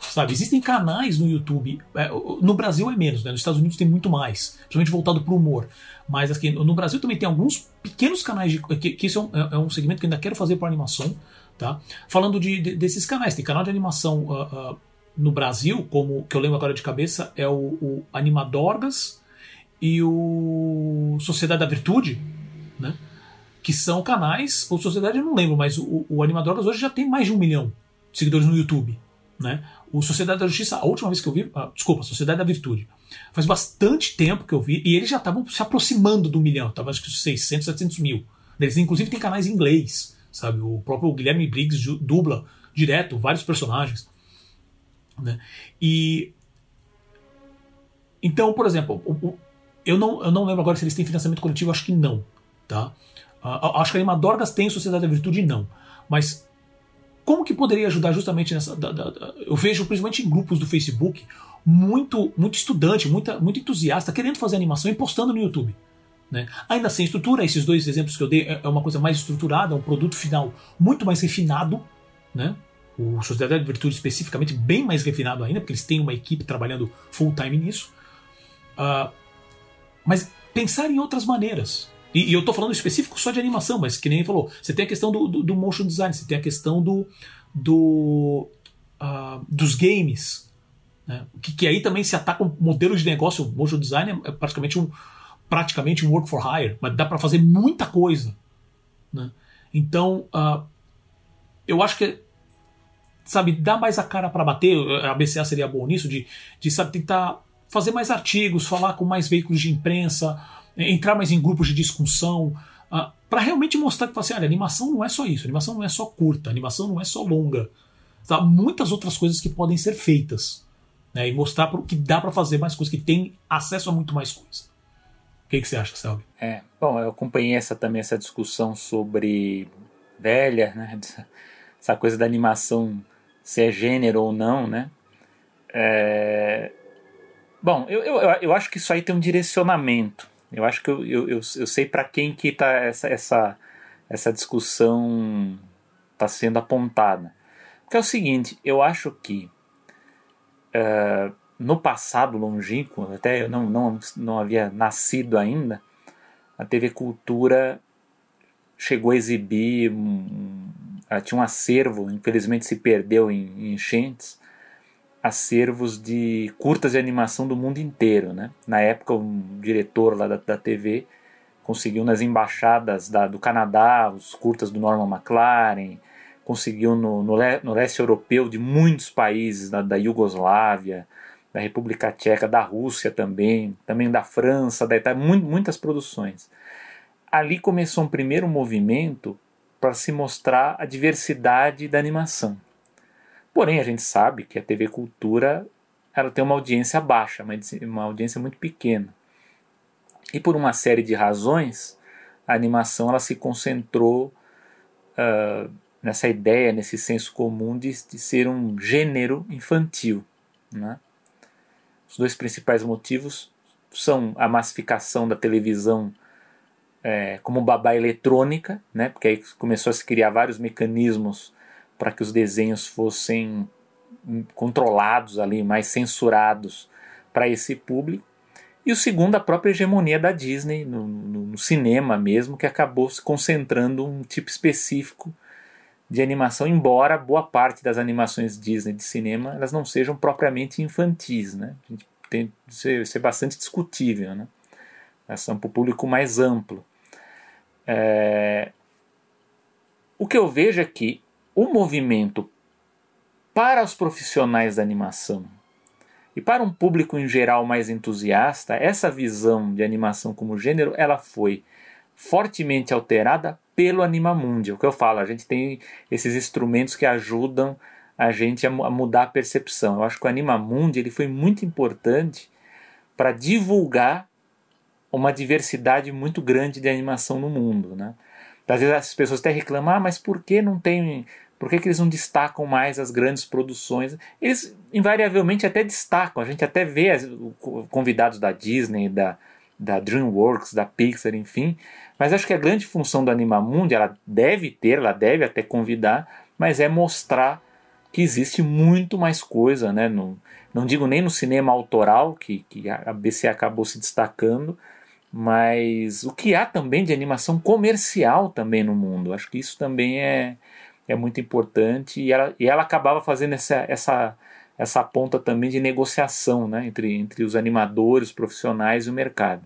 Sabe, existem canais no YouTube. É, no Brasil é menos, né? Nos Estados Unidos tem muito mais, principalmente voltado para o humor. Mas aqui no Brasil também tem alguns pequenos canais de. que, que isso é um, é um segmento que eu ainda quero fazer para animação. Tá? Falando de, de, desses canais, tem canal de animação uh, uh, no Brasil, como que eu lembro agora de cabeça, é o, o Animadorgas e o Sociedade da Virtude, né? Que são canais, ou Sociedade eu não lembro, mas o, o Animadorgas hoje já tem mais de um milhão de seguidores no YouTube, né? O Sociedade da Justiça, a última vez que eu vi, ah, desculpa, Sociedade da Virtude, faz bastante tempo que eu vi, e eles já estavam se aproximando do milhão, estavam acho que 600, 700 mil. Eles inclusive têm canais em inglês, sabe? O próprio Guilherme Briggs dubla direto vários personagens. Né? E então, por exemplo, eu não, eu não lembro agora se eles têm financiamento coletivo, acho que não. Tá? Uh, acho que a Animadorgas tem Sociedade da Virtude, não. Mas como que poderia ajudar justamente nessa. Da, da, da, eu vejo, principalmente em grupos do Facebook, muito, muito estudante, muita, muito entusiasta querendo fazer animação e postando no YouTube. Né? Ainda sem estrutura, esses dois exemplos que eu dei é, é uma coisa mais estruturada, um produto final muito mais refinado, né? O Sociedade de Virtude especificamente bem mais refinado ainda, porque eles têm uma equipe trabalhando full time nisso. Uh, mas pensar em outras maneiras. E, e eu estou falando específico só de animação, mas que nem falou, você tem a questão do, do, do motion design, você tem a questão do, do uh, dos games, né? que, que aí também se ataca um modelo de negócio. O motion design é praticamente um, praticamente um work for hire, mas dá para fazer muita coisa. Né? Então, uh, eu acho que sabe, dar mais a cara para bater, a BCA seria bom nisso, de, de sabe, tentar fazer mais artigos, falar com mais veículos de imprensa, entrar mais em grupos de discussão, uh, ah, para realmente mostrar que assim, olha, animação não é só isso, animação não é só curta, animação não é só longa. Tá? Muitas outras coisas que podem ser feitas. Né? E mostrar que dá para fazer mais coisas, que tem acesso a muito mais coisas. O que, que você acha, Selby? É, bom, eu acompanhei essa, também essa discussão sobre velha, né? Essa coisa da animação se é gênero ou não, né? É... Bom, eu, eu, eu acho que isso aí tem um direcionamento. Eu acho que eu, eu, eu, eu sei para quem que tá essa, essa, essa discussão está sendo apontada. Porque é o seguinte, eu acho que uh, no passado longínquo, até eu não, não, não havia nascido ainda, a TV Cultura chegou a exibir um, ela tinha um acervo, infelizmente se perdeu em, em enchentes, acervos de curtas de animação do mundo inteiro. Né? Na época, um diretor lá da, da TV conseguiu nas embaixadas da, do Canadá os curtas do Norman McLaren, conseguiu no, no, no leste europeu de muitos países, da, da Iugoslávia, da República Tcheca, da Rússia também, também da França, da Itália, muitas produções. Ali começou um primeiro movimento para se mostrar a diversidade da animação. Porém, a gente sabe que a TV Cultura ela tem uma audiência baixa, uma audiência muito pequena. E por uma série de razões, a animação ela se concentrou uh, nessa ideia, nesse senso comum de, de ser um gênero infantil. Né? Os dois principais motivos são a massificação da televisão é, como babá eletrônica, né? porque aí começou a se criar vários mecanismos para que os desenhos fossem controlados ali, mais censurados para esse público. E o segundo, a própria hegemonia da Disney no, no, no, cinema mesmo, que acabou se concentrando um tipo específico de animação, embora boa parte das animações Disney de cinema elas não sejam propriamente infantis, né? A gente tem que ser, ser bastante discutível, né? Elas são para o público mais amplo. É... O que eu vejo é que o movimento para os profissionais da animação e para um público em geral mais entusiasta, essa visão de animação como gênero, ela foi fortemente alterada pelo Animamundi. É o que eu falo, a gente tem esses instrumentos que ajudam a gente a, mudar a percepção. Eu acho que o Animamundi ele foi muito importante para divulgar uma diversidade muito grande de animação no mundo, né? Às vezes as pessoas até reclamam, ah, mas por que não tem por que, que, eles não destacam mais as grandes produções? Eles invariavelmente até destacam, a gente até vê as, convidados da Disney, da, da DreamWorks, da Pixar, enfim. Mas acho que a grande função do Animamundi, ela deve ter, ela deve até convidar, mas é mostrar que existe muito mais coisa, né? No, não digo nem no cinema autoral, que, que a BC acabou se destacando, mas o que há também de animação comercial também no mundo. Acho que isso também é, é muito importante e ela, e ela acabava fazendo essa, essa, essa ponta também de negociação né, entre, entre os animadores profissionais e o mercado.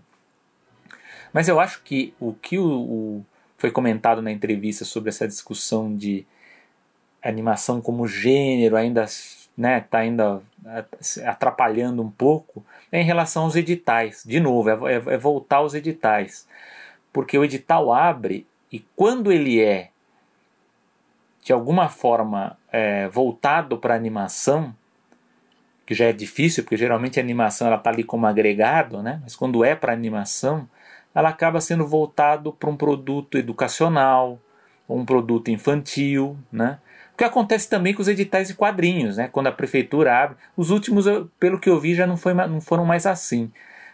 Mas eu acho que o que o, o, foi comentado na entrevista sobre essa discussão de animação como gênero ainda né, tá ainda atrapalhando um pouco é em relação aos editais. De novo, é, é, é voltar aos editais. Porque o edital abre e quando ele é de alguma forma é, voltado para animação, que já é difícil, porque geralmente a animação ela está ali como agregado, né? mas quando é para animação, ela acaba sendo voltado para um produto educacional, ou um produto infantil, né? O que acontece também com os editais de quadrinhos, né? Quando a prefeitura abre, os últimos, pelo que eu vi, já não, foi, não foram mais assim.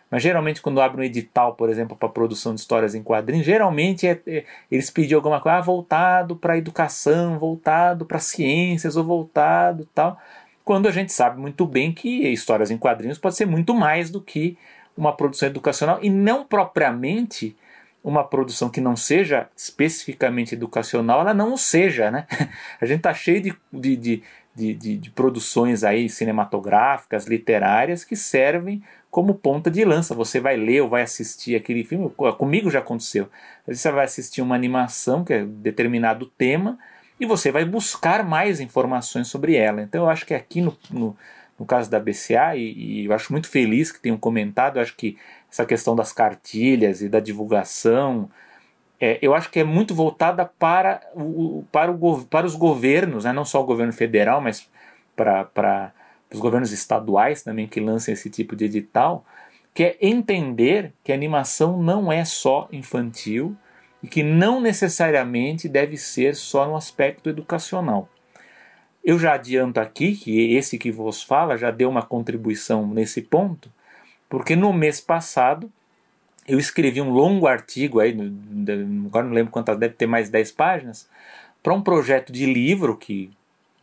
Mas geralmente quando abre um edital, por exemplo, para produção de histórias em quadrinhos, geralmente é, é, eles pediam alguma coisa ah, voltado para educação, voltado para ciências ou voltado tal. Quando a gente sabe muito bem que histórias em quadrinhos pode ser muito mais do que uma produção educacional e não propriamente uma produção que não seja especificamente educacional, ela não seja, né? A gente está cheio de, de, de, de, de produções aí cinematográficas, literárias que servem como ponta de lança. Você vai ler ou vai assistir aquele filme, comigo já aconteceu. Você vai assistir uma animação que é determinado tema e você vai buscar mais informações sobre ela. Então eu acho que aqui no, no, no caso da BCA, e, e, eu acho muito feliz que tenham comentado, acho que essa questão das cartilhas e da divulgação, é, eu acho que é muito voltada para, o, para, o, para os governos, né? não só o governo federal, mas para, para os governos estaduais também que lancem esse tipo de edital, que é entender que a animação não é só infantil e que não necessariamente deve ser só no aspecto educacional. Eu já adianto aqui que esse que vos fala já deu uma contribuição nesse ponto, porque no mês passado eu escrevi um longo artigo, aí, agora não lembro quantas, deve ter mais 10 páginas, para um projeto de livro que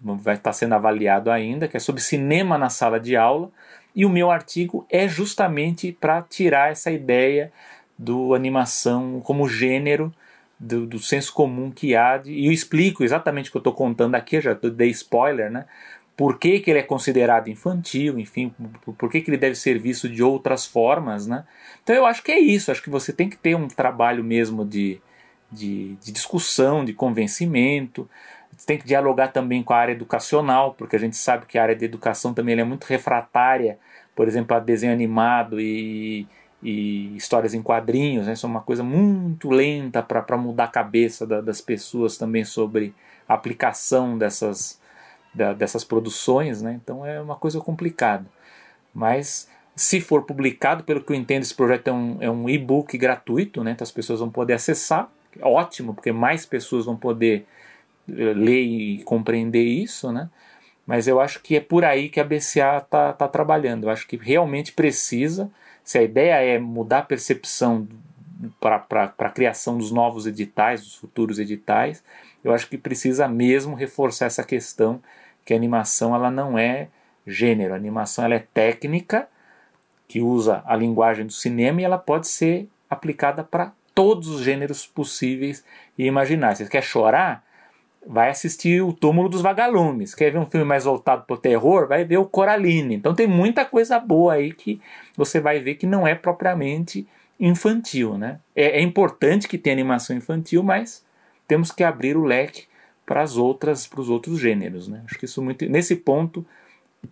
vai estar sendo avaliado ainda, que é sobre cinema na sala de aula, e o meu artigo é justamente para tirar essa ideia do animação como gênero, do, do senso comum que há, e eu explico exatamente o que eu estou contando aqui, já dei spoiler, né? por que, que ele é considerado infantil, enfim, por, que, que ele deve ser visto de outras formas, né? Então eu acho que é isso, acho que você tem que ter um trabalho mesmo de, de, de discussão, de convencimento, tem que dialogar também com a área educacional, porque a gente sabe que a área de educação também é muito refratária, por exemplo, a desenho animado e, e histórias em quadrinhos, né? É uma coisa muito lenta para mudar a cabeça da, das pessoas também sobre a aplicação dessas, da, dessas produções, né? Então é uma coisa complicada. Mas se for publicado, pelo que eu entendo, esse projeto é um, é um e-book gratuito, né? Então as pessoas vão poder acessar. Ótimo, porque mais pessoas vão poder eh, ler e compreender isso, né? Mas eu acho que é por aí que a BCA está tá trabalhando. Eu acho que realmente precisa. Se a ideia é mudar a percepção para a criação dos novos editais, dos futuros editais, eu acho que precisa mesmo reforçar essa questão que a animação ela não é gênero, a animação ela é técnica que usa a linguagem do cinema e ela pode ser aplicada para todos os gêneros possíveis e imagináveis. Você quer chorar? Vai assistir o Túmulo dos Vagalumes. Quer ver um filme mais voltado para o terror? Vai ver o Coraline. Então tem muita coisa boa aí que você vai ver que não é propriamente infantil, né? É, é importante que tenha animação infantil, mas temos que abrir o leque para as outras, para os outros gêneros, né? Acho que isso muito nesse ponto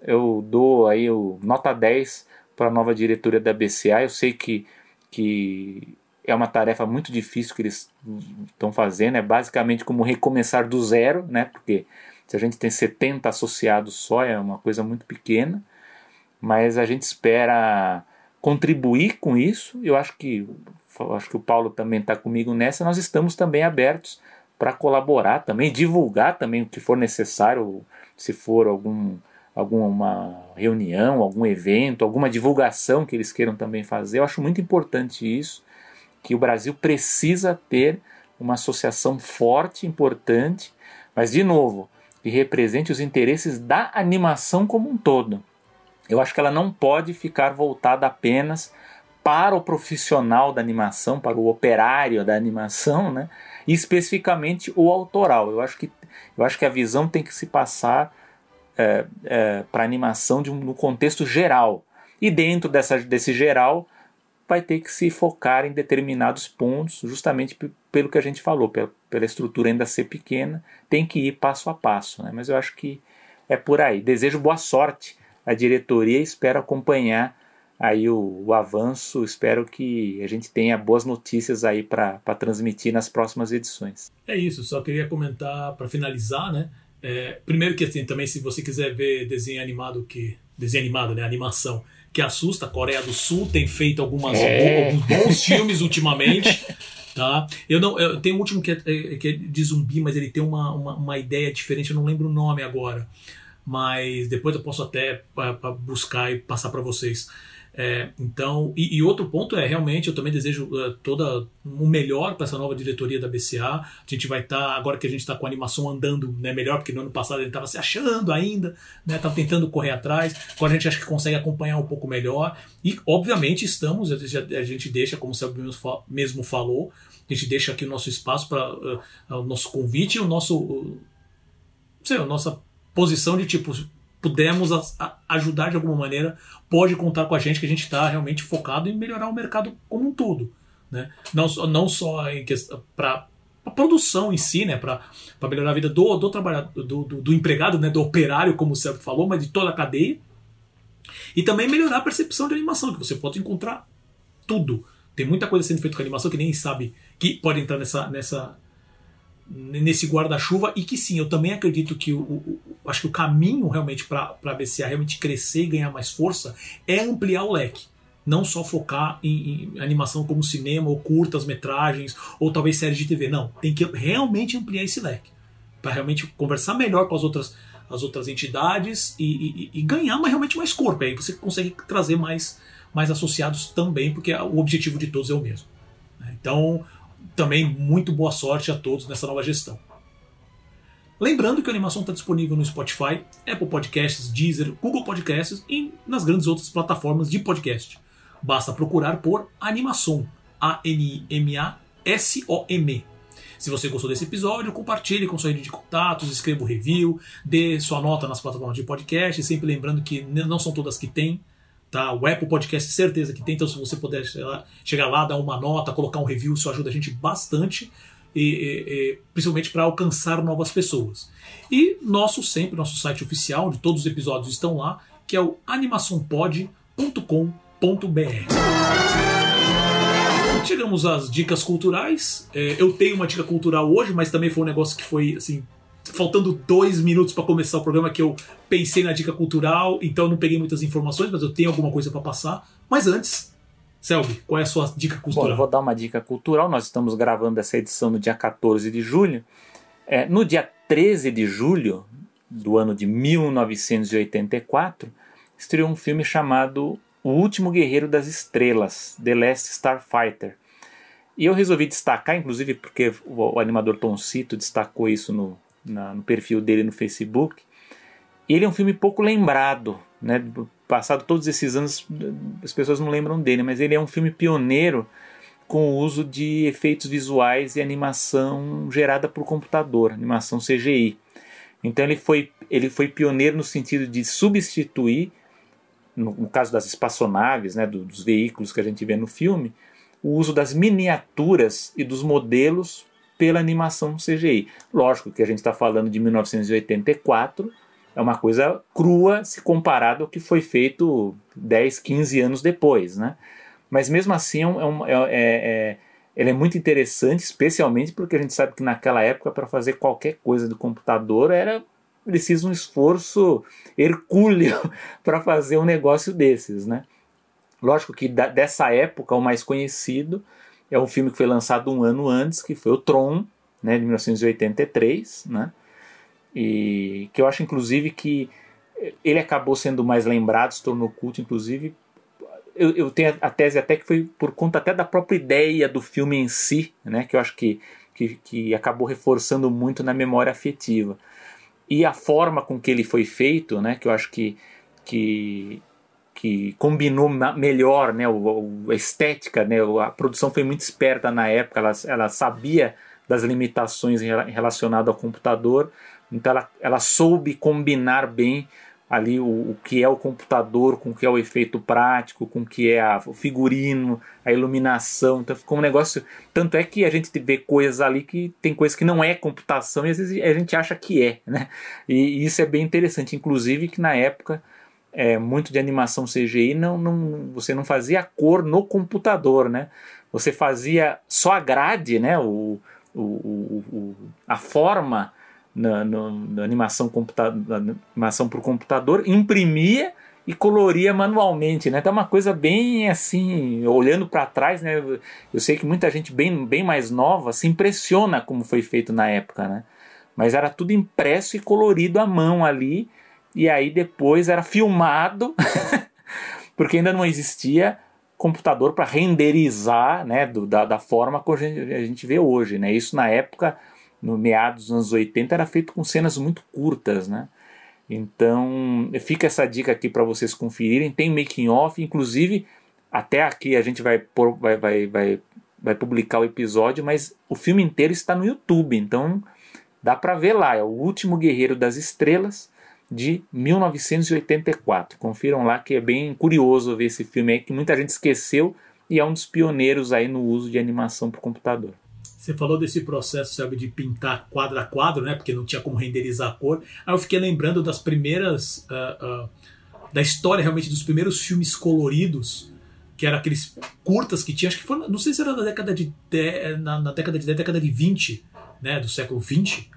eu dou aí o nota 10 para a nova diretoria da BCA. Eu sei que que é uma tarefa muito difícil que eles estão fazendo, é basicamente como recomeçar do zero, né? Porque se a gente tem 70 associados só, é uma coisa muito pequena, mas a gente espera contribuir com isso. Eu acho que acho que o Paulo também está comigo nessa. Nós estamos também abertos para colaborar também, divulgar também o que for necessário, se for algum alguma reunião, algum evento, alguma divulgação que eles queiram também fazer. Eu acho muito importante isso, que o Brasil precisa ter uma associação forte, importante, mas de novo, que represente os interesses da animação como um todo. Eu acho que ela não pode ficar voltada apenas para o profissional da animação, para o operário da animação, né? E especificamente o autoral. Eu acho que, eu acho que a visão tem que se passar é, é, para animação de um, no contexto geral. E dentro dessa, desse geral, vai ter que se focar em determinados pontos, justamente pelo que a gente falou, pela, pela estrutura ainda ser pequena, tem que ir passo a passo. Né? Mas eu acho que é por aí. Desejo boa sorte a diretoria espero acompanhar aí o, o, avanço. Espero que a gente tenha boas notícias aí para transmitir nas próximas edições. É isso, só queria comentar para finalizar, né? É, primeiro que assim, também se você quiser ver desenho animado que desenho animado, né, animação que assusta, a Coreia do Sul tem feito algumas é. alguns bons filmes ultimamente. Tá? Eu não, eu tenho um último que é, é, que é de zumbi, mas ele tem uma, uma, uma ideia diferente, eu não lembro o nome agora mas depois eu posso até buscar e passar para vocês. É, então, e, e, outro ponto é realmente eu também desejo uh, toda o melhor para essa nova diretoria da BCA. A gente vai estar tá, agora que a gente está com a animação andando né, melhor, porque no ano passado ele estava se achando ainda, né, tentando correr atrás. Agora a gente acha que consegue acompanhar um pouco melhor e obviamente estamos a gente, a gente deixa, como o Sérgio mesmo falou, a gente deixa aqui o nosso espaço para uh, o nosso convite, o nosso uh, sei, a nossa posição de tipo, pudemos ajudar de alguma maneira, pode contar com a gente que a gente está realmente focado em melhorar o mercado como um todo. Né? Não, não só para a produção em si, né, para melhorar a vida do, do trabalhador, do, do, do, empregado, né, do operário, como o Sérgio falou, mas de toda a cadeia. E também melhorar a percepção de animação, que você pode encontrar tudo. Tem muita coisa sendo feita com animação que nem sabe que pode entrar nessa, nessa, nesse guarda-chuva e que sim, eu também acredito que o, o, acho que o caminho realmente para a BCA realmente crescer e ganhar mais força é ampliar o leque. Não só focar em, em animação como cinema, ou curtas metragens, ou talvez séries de TV. Não, tem que realmente ampliar esse leque. Para realmente conversar melhor com as outras, as outras entidades e, e, e ganhar mais, realmente mais corpo. Aí você consegue trazer mais, mais associados também, porque o objetivo de todos é o mesmo. Né? Então, também muito boa sorte a todos nessa nova gestão. Lembrando que a animação está disponível no Spotify, Apple Podcasts, Deezer, Google Podcasts e nas grandes outras plataformas de podcast. Basta procurar por Animação, A-N-I-M-A-S-O-M. Se você gostou desse episódio, compartilhe com sua rede de contatos, escreva o um review, dê sua nota nas plataformas de podcast, sempre lembrando que não são todas que tem. Tá? O Apple Podcast certeza que tem, então se você puder chegar lá, dar uma nota, colocar um review, isso ajuda a gente bastante, e, e, e principalmente para alcançar novas pessoas. E nosso sempre, nosso site oficial, onde todos os episódios estão lá, que é o animaçãopod.com.br. Chegamos às dicas culturais. É, eu tenho uma dica cultural hoje, mas também foi um negócio que foi assim faltando dois minutos para começar o programa que eu pensei na dica cultural, então não peguei muitas informações, mas eu tenho alguma coisa para passar. Mas antes, Selby, qual é a sua dica cultural? Bom, eu vou dar uma dica cultural. Nós estamos gravando essa edição no dia 14 de julho. É, no dia 13 de julho do ano de 1984, estreou um filme chamado O Último Guerreiro das Estrelas, The Last Starfighter. E eu resolvi destacar, inclusive porque o, o animador Tom Cito destacou isso no, na, no perfil dele no Facebook. Ele é um filme pouco lembrado, né? Passado todos esses anos, as pessoas não lembram dele, mas ele é um filme pioneiro com o uso de efeitos visuais e animação gerada por computador, animação CGI. Então ele foi, ele foi pioneiro no sentido de substituir, no, no caso das espaçonaves, né, do, dos veículos que a gente vê no filme, o uso das miniaturas e dos modelos pela animação CGI. Lógico que a gente está falando de 1984, é uma coisa crua se comparado ao que foi feito 10, 15 anos depois, né? Mas mesmo assim é, um, é, é, é, ele é muito interessante, especialmente porque a gente sabe que naquela época para fazer qualquer coisa do computador era preciso um esforço hercúleo para fazer um negócio desses, né? Lógico que da, dessa época o mais conhecido é um filme que foi lançado um ano antes, que foi o Tron, né, de 1983, né? E que eu acho inclusive que ele acabou sendo mais lembrado, se tornou culto, inclusive. Eu, eu tenho a tese até que foi por conta até da própria ideia do filme em si, né? Que eu acho que, que, que acabou reforçando muito na memória afetiva. E a forma com que ele foi feito, né? Que eu acho que, que que combinou melhor né, o, a estética, né, a produção foi muito esperta na época, ela, ela sabia das limitações relacionadas ao computador, então ela, ela soube combinar bem ali o, o, que é o computador com o que é o efeito prático, com o que é a, o figurino, a iluminação, então ficou um negócio, tanto é que a gente vê coisas ali que tem coisas que não é computação e às vezes a gente acha que é, né? E, e isso é bem interessante, inclusive que na época é, muito de animação CGI, não, não, você não fazia a cor no computador, né? Você fazia só a grade, né? O, o, o a forma na, na, animação, computa, animação por computador, imprimia e coloria manualmente, né? Então é uma coisa bem assim, olhando para trás, né? Eu sei que muita gente bem, bem mais nova se impressiona como foi feito na época, né? Mas era tudo impresso e colorido à mão ali e aí depois era filmado, porque ainda não existia computador para renderizar né, do, da, da forma que a gente, vê hoje. Né? Isso na época, no meados dos anos 80, era feito com cenas muito curtas. Né? Então fica essa dica aqui para vocês conferirem. Tem making off, inclusive até aqui a gente vai, por, vai, vai, vai, vai publicar o episódio, mas o filme inteiro está no YouTube, então dá para ver lá. É o último Guerreiro das Estrelas de 1984. Confiram lá que é bem curioso ver esse filme aí que muita gente esqueceu e é um dos pioneiros aí no uso de animação por computador. Você falou desse processo, sabe, de pintar quadro a quadro, né? Porque não tinha como renderizar a cor. Aí eu fiquei lembrando das primeiras. Uh, uh, da história realmente dos primeiros filmes coloridos, que eram aqueles curtas que tinha, acho que foi. Não sei se era na década de. na, na década de década de 20, né? Do século 20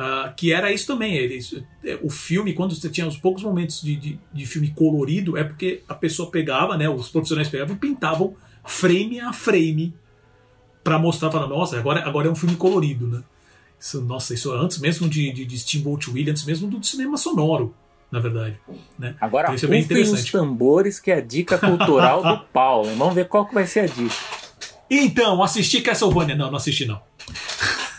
Uh, que era isso também. Eles, o filme, quando você tinha os poucos momentos de, de, de, filme colorido, é porque a pessoa pegava, né, os profissionais pegavam e pintavam frame a frame para mostrar para nossa, agora, agora é um filme colorido, né? Isso, nossa, isso antes mesmo de, de, de Steamboat Williams, antes mesmo do cinema sonoro, na verdade. Né? Agora, então, isso é bem interessante. os tambores, que é a dica cultural do Paulo. Vamos ver qual que vai ser a dica. Então, assisti Castlevania. Não, não assisti não.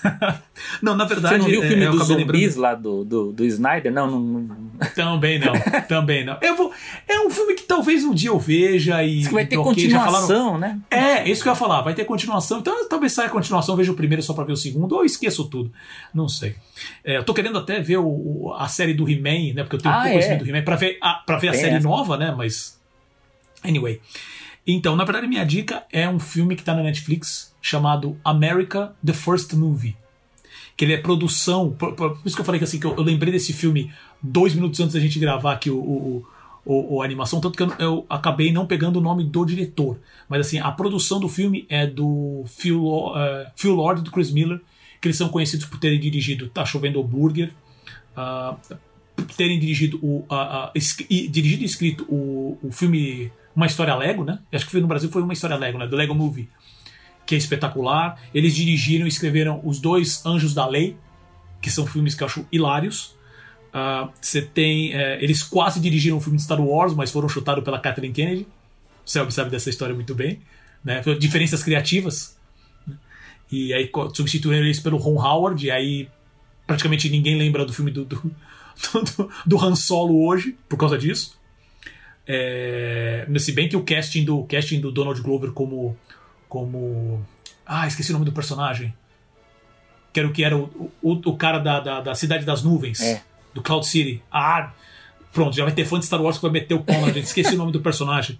Não, na verdade. Você não viu o é, filme eu dos zumbis lá do, do, do Snyder? Não, não, não. Também não, também não. Eu vou, é um filme que talvez um dia eu veja e. Que vai ter ok, já falaram- continuação, né? É, isso que eu ia falar, vai ter continuação. Então talvez saia a continuação, veja o primeiro só pra ver o segundo, ou esqueço tudo. Não sei. É, eu tô querendo até ver o- a série do He-Man, né? Porque eu tenho Ah, um pouco é? conhecimento do He-Man, pra ver a, pra ver a série essa. nova, né? Mas. Anyway. Então, na verdade, minha dica é um filme que tá na Netflix chamado America the First Movie. Que ele é produção. Por, por- por isso que eu falei que assim, que eu, eu lembrei desse filme dois minutos antes da gente gravar aqui o, o, o- o- a animação, tanto que eu, eu acabei não pegando o nome do diretor. Mas assim, a produção do filme é do Phil, eh, Phil Lord do Chris Miller, que eles são conhecidos por terem dirigido Tá Chovendo por terem dirigido o a- a- e- dirigido e escrito o, o filme Uma História Lego, né? Acho que no Brasil foi Uma História Lego, né? Do Lego Movie, que é espetacular. Eles dirigiram e escreveram Os Dois Anjos da Lei, que são filmes que eu acho hilários. Ah, Você tem. eh, eles quase dirigiram um filme de Star Wars, mas foram chutados pela Kathleen Kennedy. O Selby sabe dessa história muito bem. Né? Diferenças criativas. E aí substituíram eles pelo Ron Howard, e aí praticamente ninguém lembra do filme do, do, do, do Han Solo hoje, por causa disso. É, se bem que o casting do, casting do Donald Glover como. Como. Ah, esqueci o nome do personagem. Que era o que era o, o, o cara da, da, da Cidade das Nuvens. É. Do Cloud City. Ah, pronto, já vai ter fã de Star Wars que vai meter o pau na gente. Esqueci o nome do personagem.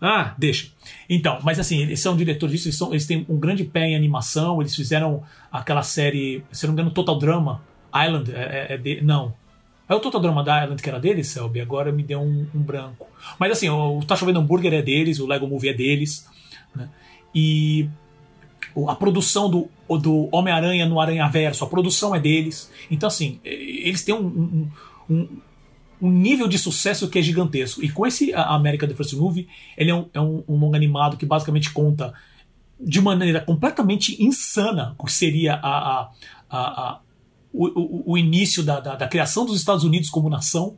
Ah, deixa. Então, mas assim, eles são diretores disso, eles, são, eles têm um grande pé em animação, eles fizeram aquela série, se não me engano, Total Drama Island, é, é, é de, não. É o Total Drama da Island que era deles, Selby, agora me deu um, um branco. Mas assim, o Tá Chovendo Hambúrguer é deles, o Lego Movie é deles, né? E a produção do, do Homem-Aranha no Aranha-Verso, a produção é deles. Então, assim, eles têm um, um- um- um nível de sucesso que é gigantesco. E com esse a- America The First Movie, ele é um, é um, um longa animado que basicamente conta de maneira completamente insana o que seria a, a, a, a- o, o, o início da, da, da criação dos Estados Unidos como nação.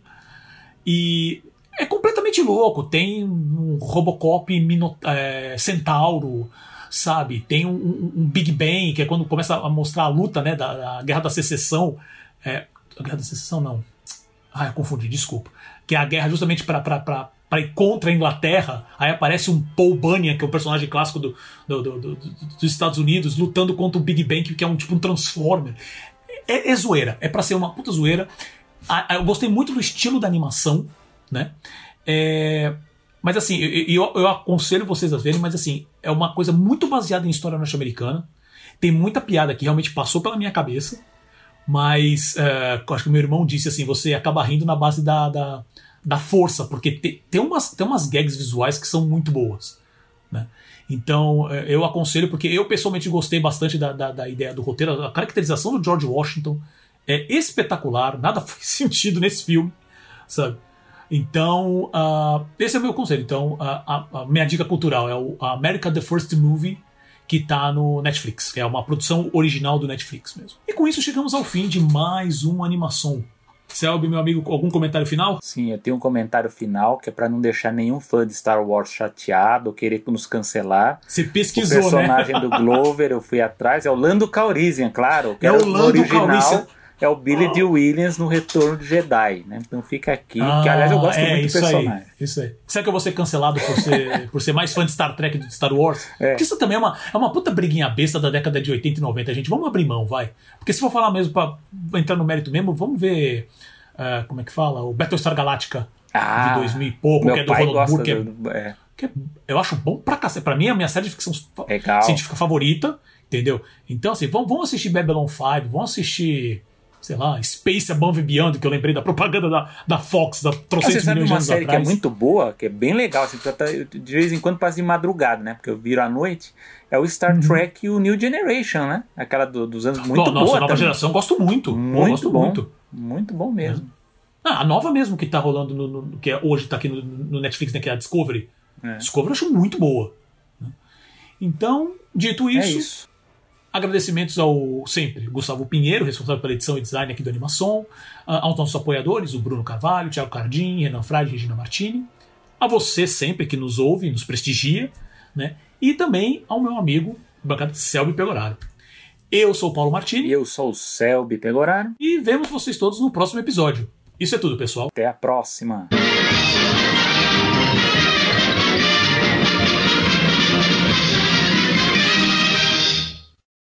E é completamente louco. Tem um Robocop Mino, é, Centauro, sabe? Tem um, um- um Big Bang, que é quando começa a mostrar a luta né, da, da Guerra da Secessão. É, a Guerra da Secessão, não. Ah, eu confundi, desculpa. Que é a guerra justamente para ir contra a Inglaterra. Aí aparece um Paul Bunyan, que é o personagem clássico do, do- do- do- do- dos Estados Unidos, lutando contra o Big Bang, que é um tipo um Transformer. É, é zoeira, é pra ser uma puta zoeira. Eu gostei muito do estilo da animação, né? É, mas assim, eu, eu, aconselho vocês a verem, mas assim, é uma coisa muito baseada em história norte-americana. Tem muita piada que realmente passou pela minha cabeça. Mas é, acho que meu irmão disse assim: você acaba rindo na base da, da, da força, porque te- tem, umas, tem umas gags visuais que são muito boas. Né? Então é, eu aconselho, porque eu pessoalmente gostei bastante da, da, da ideia do roteiro. A caracterização do George Washington é espetacular, nada faz sentido nesse filme, sabe? Então, ah, esse é o meu conselho. Então, a, a- a minha dica cultural é o America the First Movie, que tá no Netflix, que é uma produção original do Netflix mesmo. E com isso chegamos ao fim de mais uma animação. Selby, meu amigo, algum comentário final? Sim, eu tenho um comentário final que é pra não deixar nenhum fã de Star Wars chateado ou querer nos cancelar. Você O pesquisou, né? personagem do Glover, eu fui atrás, é o Lando Calrissian, claro. que É o Lando original, Calrissian. É o Billy D. Williams no Retorno de Jedi, né? Então fica aqui, que aliás eu gosto Ah, é, muito do personagem. Aí, isso aí. Será que eu vou ser cancelado por ser, por ser mais fã de Star Trek do que de Star Wars? É. Porque isso também é uma, é uma puta briguinha besta da década de 80 e 90, gente. Vamos abrir mão, vai. Porque se for falar mesmo pra entrar no mérito mesmo, vamos ver. ah, como é que fala? O Battlestar Galactica Ah, de 2000 e pouco, que é do Ronald Moore, que do, é, que é- eu acho bom pra cacete. Pra mim é a minha série de ficção Legal. científica favorita, entendeu? Então, assim, vamos assistir Babylon 5, vamos assistir, sei lá, Space Above and Beyond, que eu lembrei da propaganda da, da Fox, da Ah, Você trocentos sabe milhões de uma anos série que é atrás. muito boa, que é bem legal, assim, tá- eu, de vez em quando passa de madrugada, né? Porque eu viro à noite. É o Star Trek e o New Generation, né? Aquela do- dos anos muito Uhum. Nossa, boa nova geração, gosto muito. Pô, Muito gosto bom. muito. Muito bom mesmo. Ah, a nova mesmo que tá rolando, no, no- que é, hoje tá aqui no, no Netflix, né, que é a Discovery. É. Discovery eu acho muito boa. Então, dito É isso, isso. Agradecimentos ao sempre Gustavo Pinheiro, responsável pela edição e design aqui do Animação, aos nossos apoiadores, o Bruno Carvalho, Thiago Cardim, Renan Frade e Regina Martini, a você sempre que nos ouve, nos prestigia, né? e também ao meu amigo, bancada Selby Pegoraro. Eu sou o Paulo Martini. E eu sou o Selby Pegoraro. E vemos vocês todos no próximo episódio. Isso é tudo, pessoal. Até a próxima.